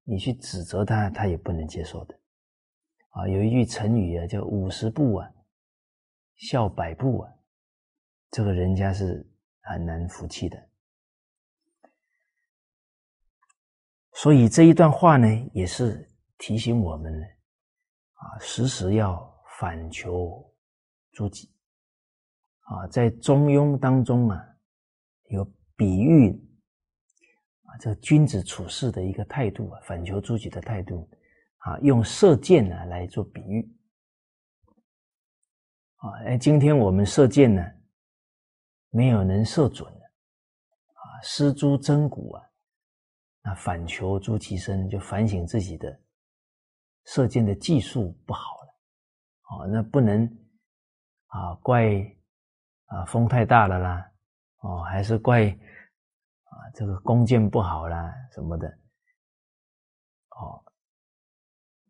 你去指责他，他也不能接受的。啊，有一句成语啊，叫五十步啊。笑百步啊，这个人家是很难服气的。所以这一段话呢，也是提醒我们呢，啊，时时要反求诸己。啊，在中庸当中啊，有比喻啊，这君子处事的一个态度啊，反求诸己的态度啊，用射箭呢来做比喻。啊，哎，今天我们射箭呢，没有能射准的，啊，失诸真骨啊，那反求诸其身，就反省自己的射箭的技术不好了，哦，那不能啊怪啊风太大了啦，哦，还是怪啊这个弓箭不好啦什么的，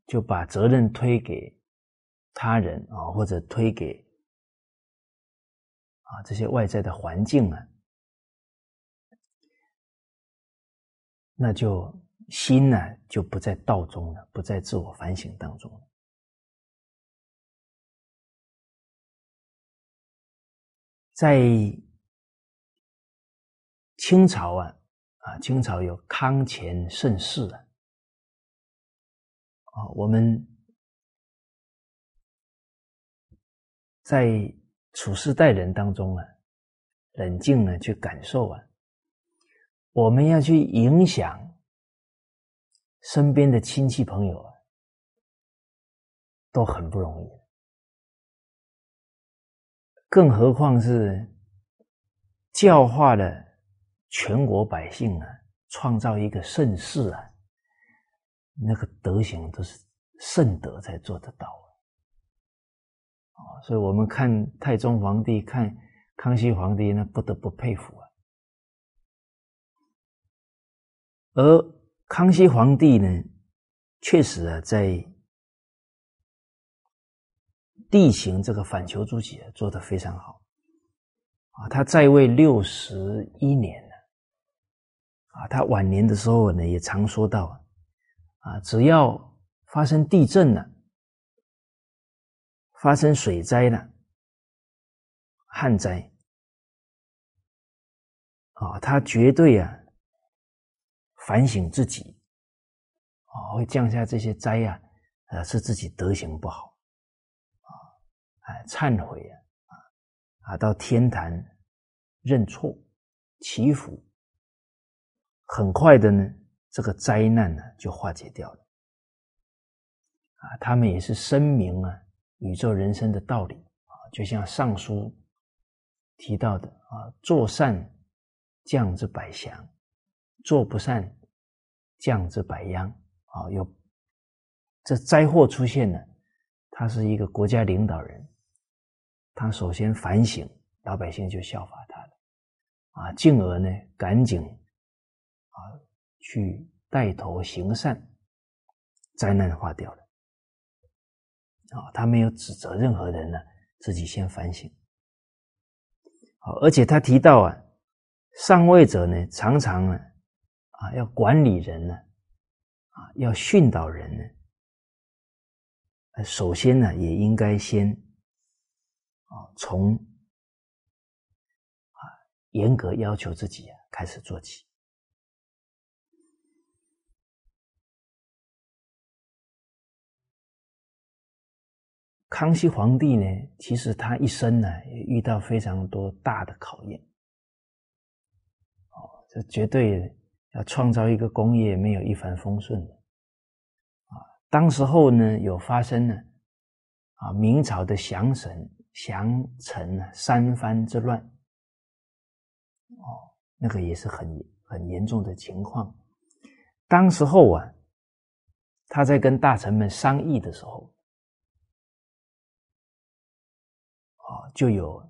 就把责任推给。他人啊，或者推给啊这些外在的环境啊，那就心呢就不在道中了，不在自我反省当中了。在清朝啊啊，清朝有康乾盛世啊，啊我们。在处事待人当中啊，冷静呢去感受啊，我们要去影响身边的亲戚朋友啊，都很不容易，更何况是教化了全国百姓啊，创造一个盛世啊，那个德行都是圣德才做得到啊。所以我们看太宗皇帝，看康熙皇帝，那不得不佩服啊。而康熙皇帝呢，确实啊，在地形这个反求诸己啊，做得非常好啊。他在位六十一年了啊，他晚年的时候呢，也常说到啊，只要发生地震了。发生水灾了，旱灾啊，他绝对啊反省自己啊，会降下这些灾啊，呃，是自己德行不好啊，哎，忏悔啊，啊，啊，到天坛认错祈福，很快的呢，这个灾难呢就化解掉了。啊，他们也是声明啊宇宙人生的道理啊，就像上书提到的啊，做善降之百祥，做不善降之百殃啊。有这灾祸出现了，他是一个国家领导人。他首先反省，老百姓就效法他了，啊，进而呢，赶紧去带头行善，灾难化掉了，啊，他没有指责任何人呢，自己先反省，好，而且他提到啊，上位者呢，常常呢，啊，要管理人呢，啊，要训导人呢，首先呢，也应该先。啊，从啊严格要求自己开始做起。康熙皇帝呢，其实他一生呢也遇到非常多大的考验。哦，这绝对要创造一个工业没有一帆风顺的。啊，当时候呢有发生呢，啊明朝的降神。降臣三藩之乱，哦，那个也是很很严重的情况。当时候啊，他在跟大臣们商议的时候，就有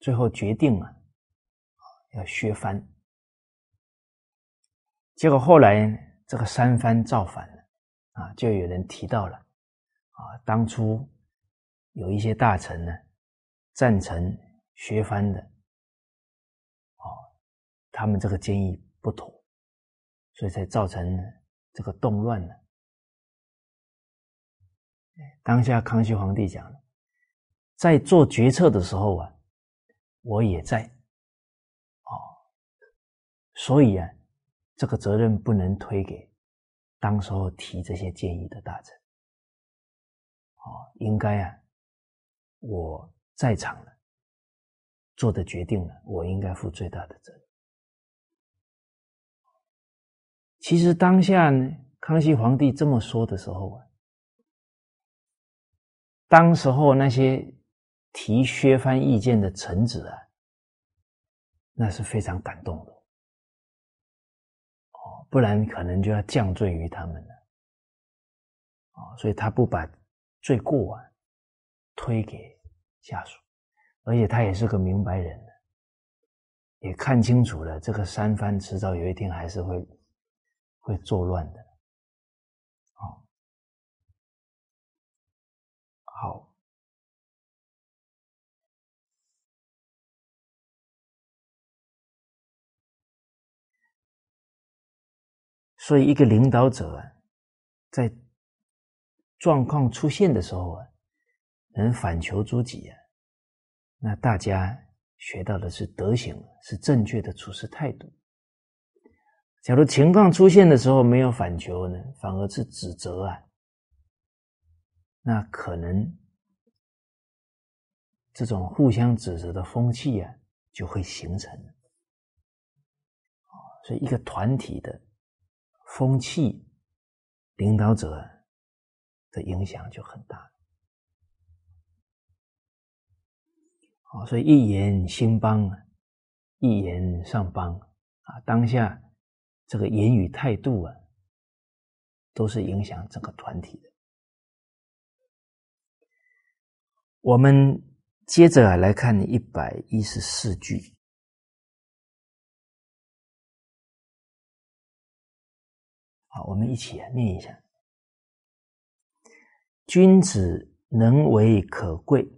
最后决定了，要削藩。结果后来这个三藩造反了，啊，就有人提到了，啊，当初。有一些大臣呢，赞成削藩的，哦，他们这个建议不妥，所以才造成这个动乱呢。当下康熙皇帝讲了，在做决策的时候啊，我也在，哦，所以啊，这个责任不能推给当时候提这些建议的大臣，哦，应该啊。我在场了，做的决定了，我应该负最大的责任。其实当下呢，康熙皇帝这么说的时候啊，当时候那些提削藩意见的臣子啊，那是非常感动的，哦，不然可能就要降罪于他们了，哦，所以他不把罪过啊推给。下属，而且他也是个明白人，也看清楚了这个三藩迟早有一天还是会会作乱的。所以一个领导者啊，在状况出现的时候啊。能反求诸己啊，那大家学到的是德行，是正确的处事态度。假如情况出现的时候没有反求呢，反而是指责啊，那可能这种互相指责的风气啊就会形成。所以一个团体的风气，领导者的影响就很大。好所以一言兴邦，一言上邦啊！当下这个言语态度啊，都是影响整个团体的。我们接着来看一百一十四句，好，我们一起念一下：君子能为可贵。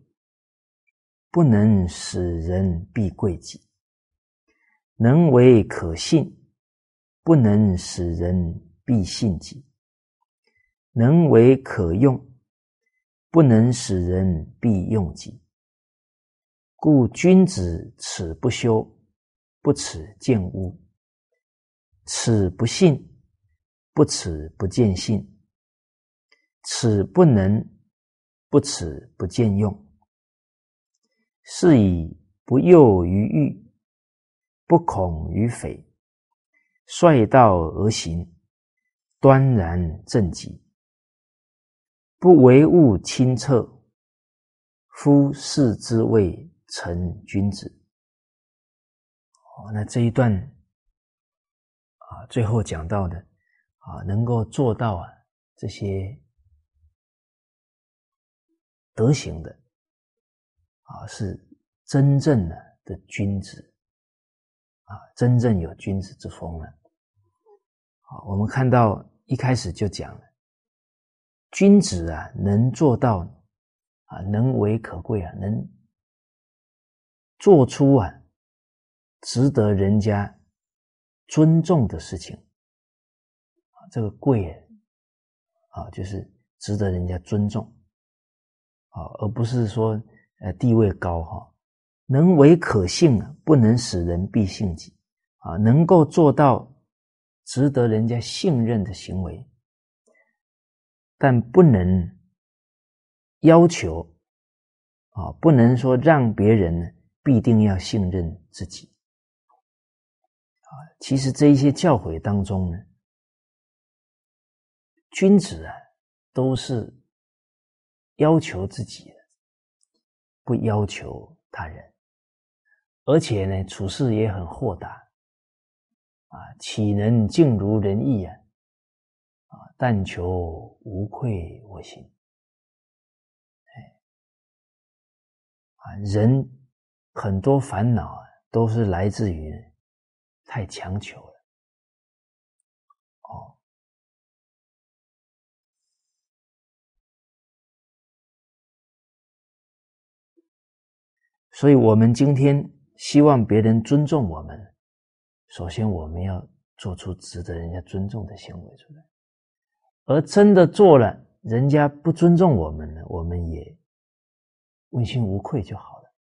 不能使人必贵己，能为可信；不能使人必信己，能为可用；不能使人必用己。故君子耻不修，不耻见污；耻不信，不耻不见信；耻不能，不耻不见用。是以不诱于欲，不恐于匪，率道而行，端然正己，不为物清澈，夫是之谓成君子。哦，那这一段啊，最后讲到的啊，能够做到啊这些德行的。啊，是真正的的君子啊，真正有君子之风了。啊，我们看到一开始就讲了，君子啊，能做到啊，能为可贵啊，能做出啊，值得人家尊重的事情，这个贵啊，就是值得人家尊重啊，而不是说。呃，地位高哈，能为可信，不能使人必信己啊，能够做到值得人家信任的行为，但不能要求啊，不能说让别人必定要信任自己啊。其实这一些教诲当中呢，君子啊，都是要求自己。不要求他人，而且呢，处事也很豁达，啊，岂能尽如人意啊？啊，但求无愧我心。哎，啊，人很多烦恼啊，都是来自于太强求所以，我们今天希望别人尊重我们，首先我们要做出值得人家尊重的行为出来。而真的做了，人家不尊重我们呢，我们也问心无愧就好了。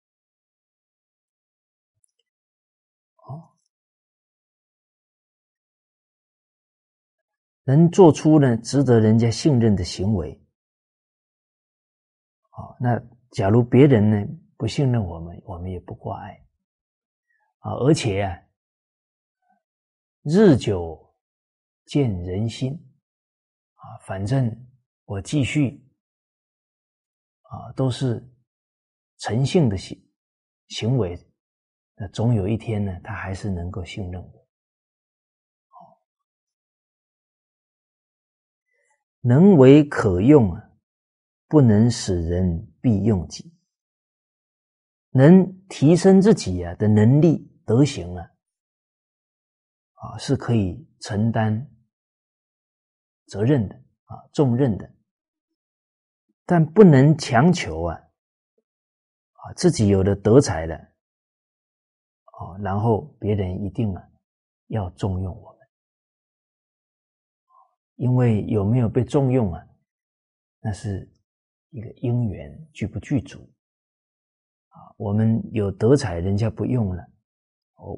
哦，能做出呢值得人家信任的行为，好，那假如别人呢？不信任我们，我们也不挂碍啊！而且啊，日久见人心啊，反正我继续啊，都是诚信的行行为，那总有一天呢，他还是能够信任我。能为可用啊，不能使人必用己。能提升自己啊的能力德行啊，啊是可以承担责任的啊重任的，但不能强求啊啊自己有了德才的哦，然后别人一定啊要重用我们，因为有没有被重用啊，那是一个因缘具不具足。啊我们有德才，人家不用了，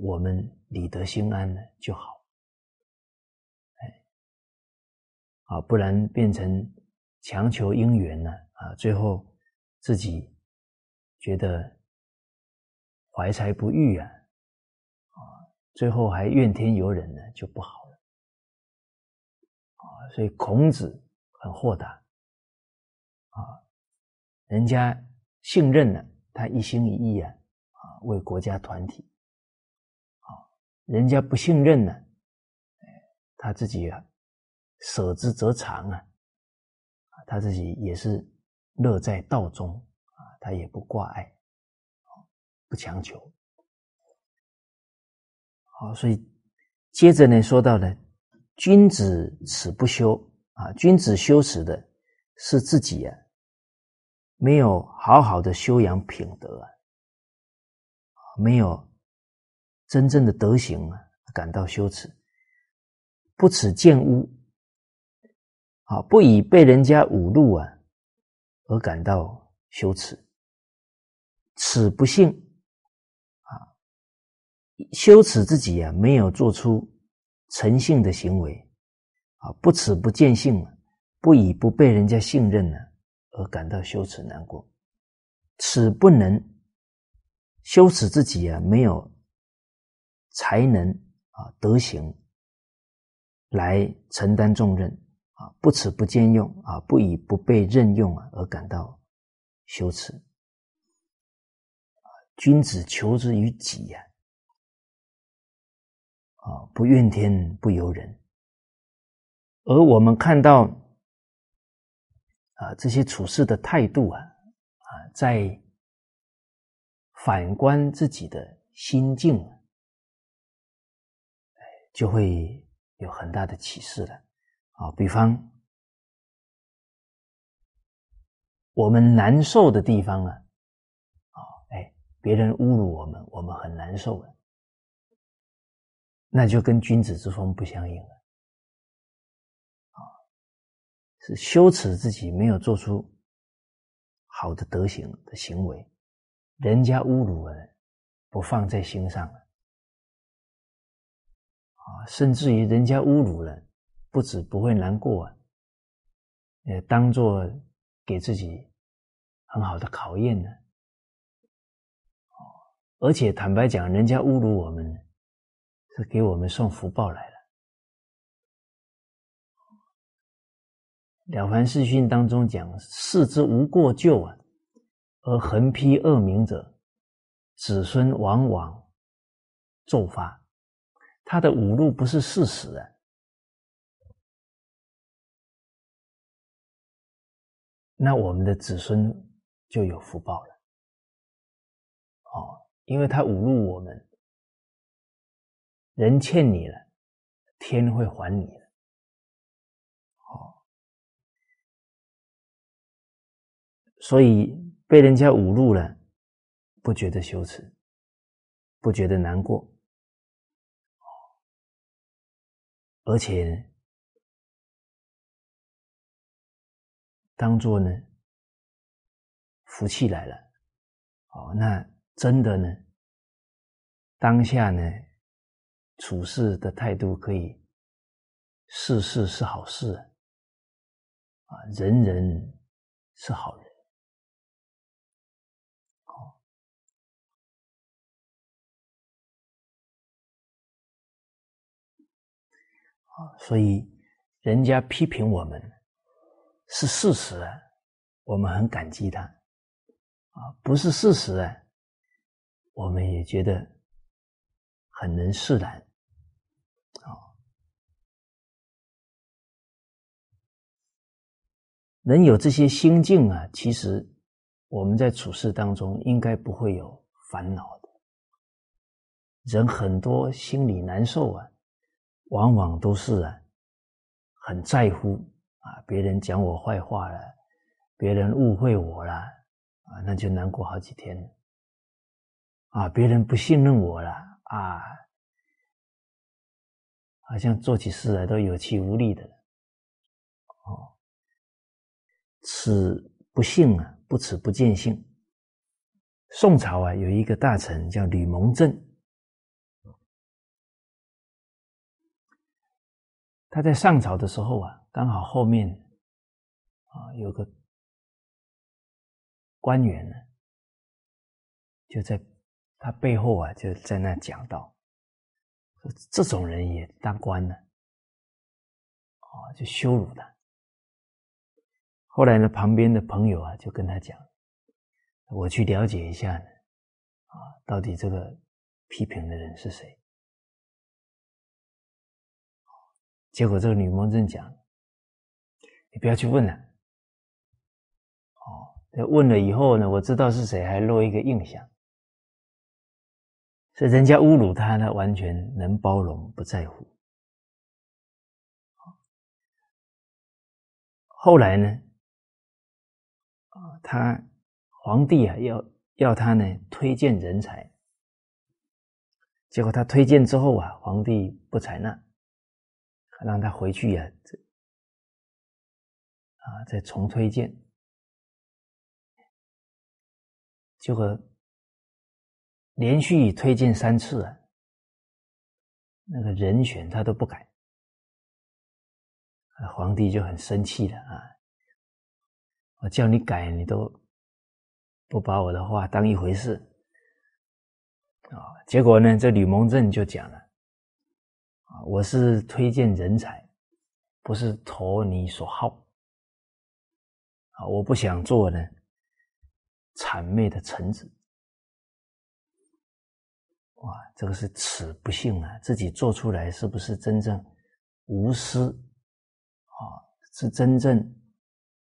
我们理得心安了就好。哎，啊，不然变成强求姻缘了啊，最后自己觉得怀才不遇啊，啊，最后还怨天尤人呢，就不好了。啊，所以孔子很豁达，啊，人家信任了。他一心一意啊，啊，为国家团体，啊，人家不信任呢，他自己啊，舍之则长啊，他自己也是乐在道中啊，他也不挂碍，不强求，好，所以接着呢，说到了君子耻不修啊，君子羞耻的是自己啊。没有好好的修养品德啊，没有真正的德行啊，感到羞耻，不耻见污，啊，不以被人家侮辱啊而感到羞耻，耻不幸啊，羞耻自己啊，没有做出诚信的行为啊，不耻不见信，不以不被人家信任呢。而感到羞耻难过，此不能羞耻自己啊，没有才能啊，德行来承担重任啊，不耻不兼用啊，不以不被任用啊而感到羞耻。君子求之于己呀，啊，不怨天不尤人。而我们看到啊，这些处事的态度啊，啊，在反观自己的心境，就会有很大的启示了。啊，比方我们难受的地方啊，啊，哎，别人侮辱我们，我们很难受了，那就跟君子之风不相应了。是羞耻自己没有做出好的德行的行为，人家侮辱了，不放在心上了，啊，甚至于人家侮辱了，不止不会难过啊，也当做给自己很好的考验呢，而且坦白讲，人家侮辱我们，是给我们送福报来了。《了凡四训》当中讲：“世之无过咎啊，而横批恶名者，子孙往往骤发。他的侮辱不是事实啊，那我们的子孙就有福报了。哦，因为他侮辱我们，人欠你了，天会还你。”所以被人家侮辱了，不觉得羞耻，不觉得难过，而且当做呢福气来了，哦，那真的呢，当下呢处事的态度可以事事是好事啊，人人是好人。所以，人家批评我们是事实啊，我们很感激他；啊，不是事实啊，我们也觉得很能释然。啊，能有这些心境啊，其实我们在处事当中应该不会有烦恼的。人很多心里难受啊。往往都是啊，很在乎啊，别人讲我坏话了，别人误会我了啊，那就难过好几天啊，别人不信任我了啊，好像做起事来都有气无力的哦。此不幸啊，不耻不见幸。宋朝啊，有一个大臣叫吕蒙正。他在上朝的时候啊，刚好后面啊有个官员呢，就在他背后啊，就在那讲道，说这种人也当官呢，啊，就羞辱他。后来呢，旁边的朋友啊就跟他讲，我去了解一下呢，啊，到底这个批评的人是谁。结果这个女蒙正讲：“你不要去问了。”哦，问了以后呢，我知道是谁，还落一个印象。所以人家侮辱他呢，完全能包容，不在乎。后来呢，啊，他皇帝啊要要他呢推荐人才，结果他推荐之后啊，皇帝不采纳。让他回去呀，啊，再重推荐，结果连续推荐三次啊，那个人选他都不改，皇帝就很生气了啊！我叫你改，你都不把我的话当一回事，啊，结果呢，这吕蒙正就讲了啊，我是推荐人才，不是投你所好啊，我不想做呢谄媚的臣子。哇，这个是耻不幸啊！自己做出来是不是真正无私啊？是真正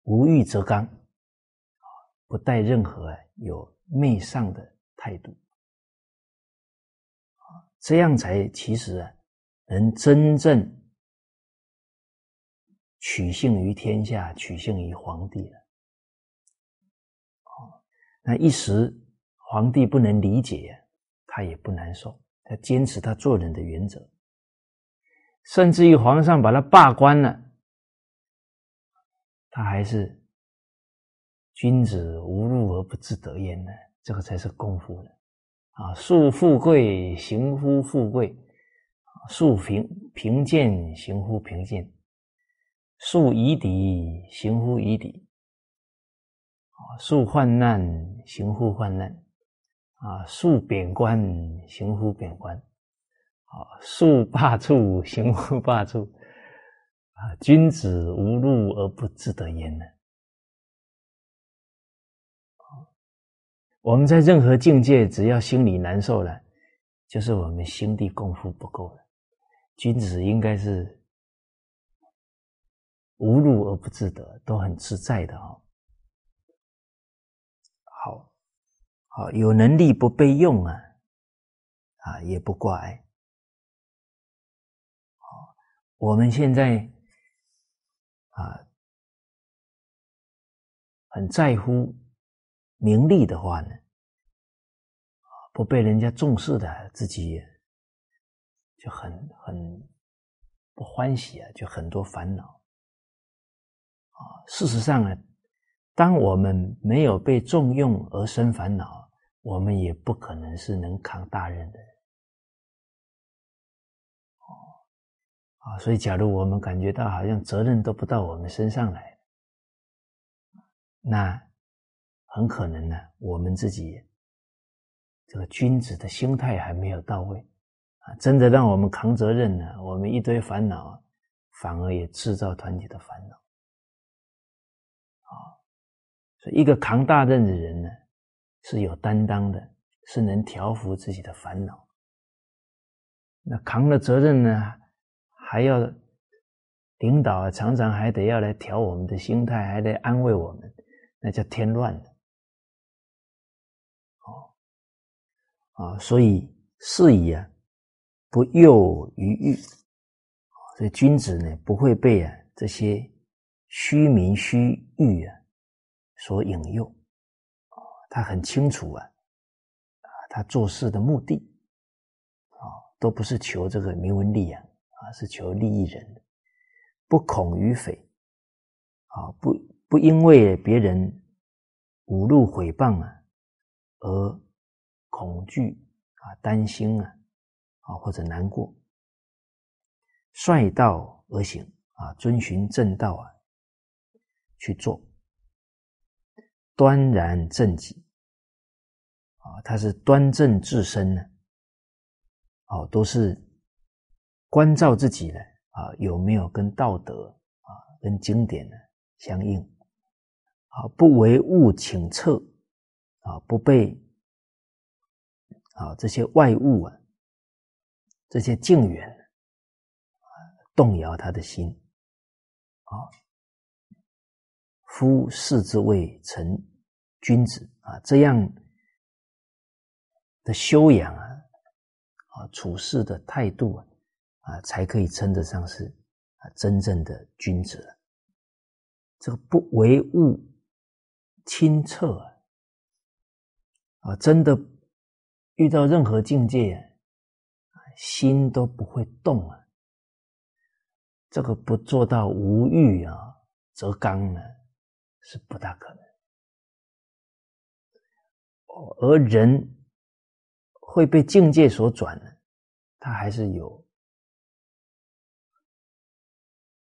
无欲则刚啊？不带任何有媚上的态度啊？这样才其实啊，能真正取信于天下，取信于皇帝了。啊，那一时皇帝不能理解。他也不难受，他坚持他做人的原则，甚至于皇上把他罢官了，他还是君子无禄而不自得焉呢。这个才是功夫呢。啊，树富贵行乎富贵，树贫贫贱行乎贫贱，树夷狄行乎夷狄，啊，树患难行乎患难。啊，树贬官行乎贬官，啊，树罢黜行乎罢黜，啊，君子无禄而不自得焉呢？我们在任何境界，只要心里难受了，就是我们心地功夫不够了。君子应该是无禄而不自得，都很自在的啊。好。好，有能力不被用啊，啊，也不挂碍。好，我们现在啊，很在乎名利的话呢，不被人家重视的，自己就很很不欢喜啊，就很多烦恼。啊，事实上呢，当我们没有被重用而生烦恼。我们也不可能是能扛大任的人，啊，所以假如我们感觉到好像责任都不到我们身上来，那很可能呢，我们自己这个君子的心态还没有到位，啊，真的让我们扛责任呢，我们一堆烦恼，反而也制造团体的烦恼，啊，所以一个扛大任的人呢。是有担当的，是能调服自己的烦恼。那扛了责任呢，还要领导啊，常常还得要来调我们的心态，还得安慰我们，那叫添乱的。哦，啊，所以是以啊，不诱于欲，所以君子呢，不会被啊这些虚名虚欲啊所引诱。他很清楚啊，啊，他做事的目的，啊，都不是求这个名闻利养啊，是求利益人，不恐于匪，啊，不不因为别人侮辱毁谤啊，而恐惧啊，担心啊，啊或者难过，率道而行啊，遵循正道啊去做，端然正己。啊，他是端正自身呢，哦，都是关照自己的啊，有没有跟道德啊、跟经典呢相应？啊，不为物请策，啊，不被啊这些外物啊、这些境缘啊动摇他的心。啊，夫士之谓成君子啊，这样。的修养啊，啊，处事的态度啊，啊，才可以称得上是啊真正的君子。这个不为物清澈啊，啊，真的遇到任何境界啊，心都不会动啊。这个不做到无欲啊则刚呢，是不大可能。而人。会被境界所转呢，他还是有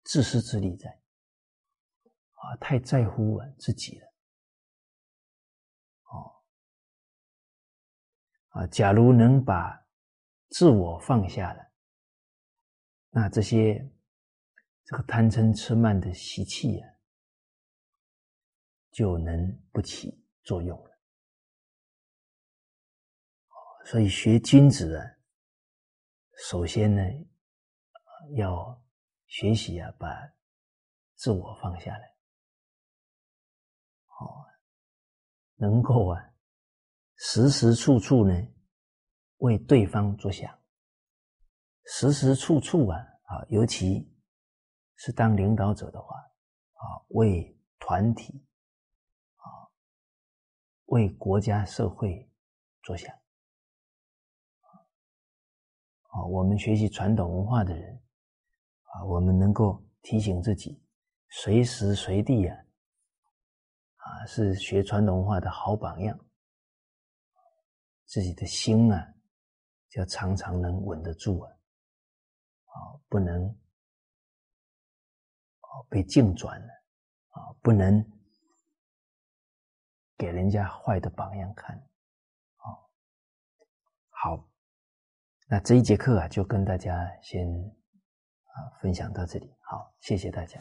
自私自利在啊，太在乎啊自己了，哦啊，假如能把自我放下了，那这些这个贪嗔痴慢的习气啊，就能不起作用了。所以学君子啊，首先呢，要学习啊，把自我放下来，哦，能够啊。时时处处呢，为对方着想。时时处处啊，啊，尤其是当领导者的话，啊，为团体，啊，为国家社会着想。啊，我们学习传统文化的人，啊，我们能够提醒自己，随时随地啊，啊，是学传统文化的好榜样。自己的心啊，就常常能稳得住啊，啊，不能啊被境转了啊，不能给人家坏的榜样看，啊，好，那这一节课啊，就跟大家先啊分享到这里，好，谢谢大家。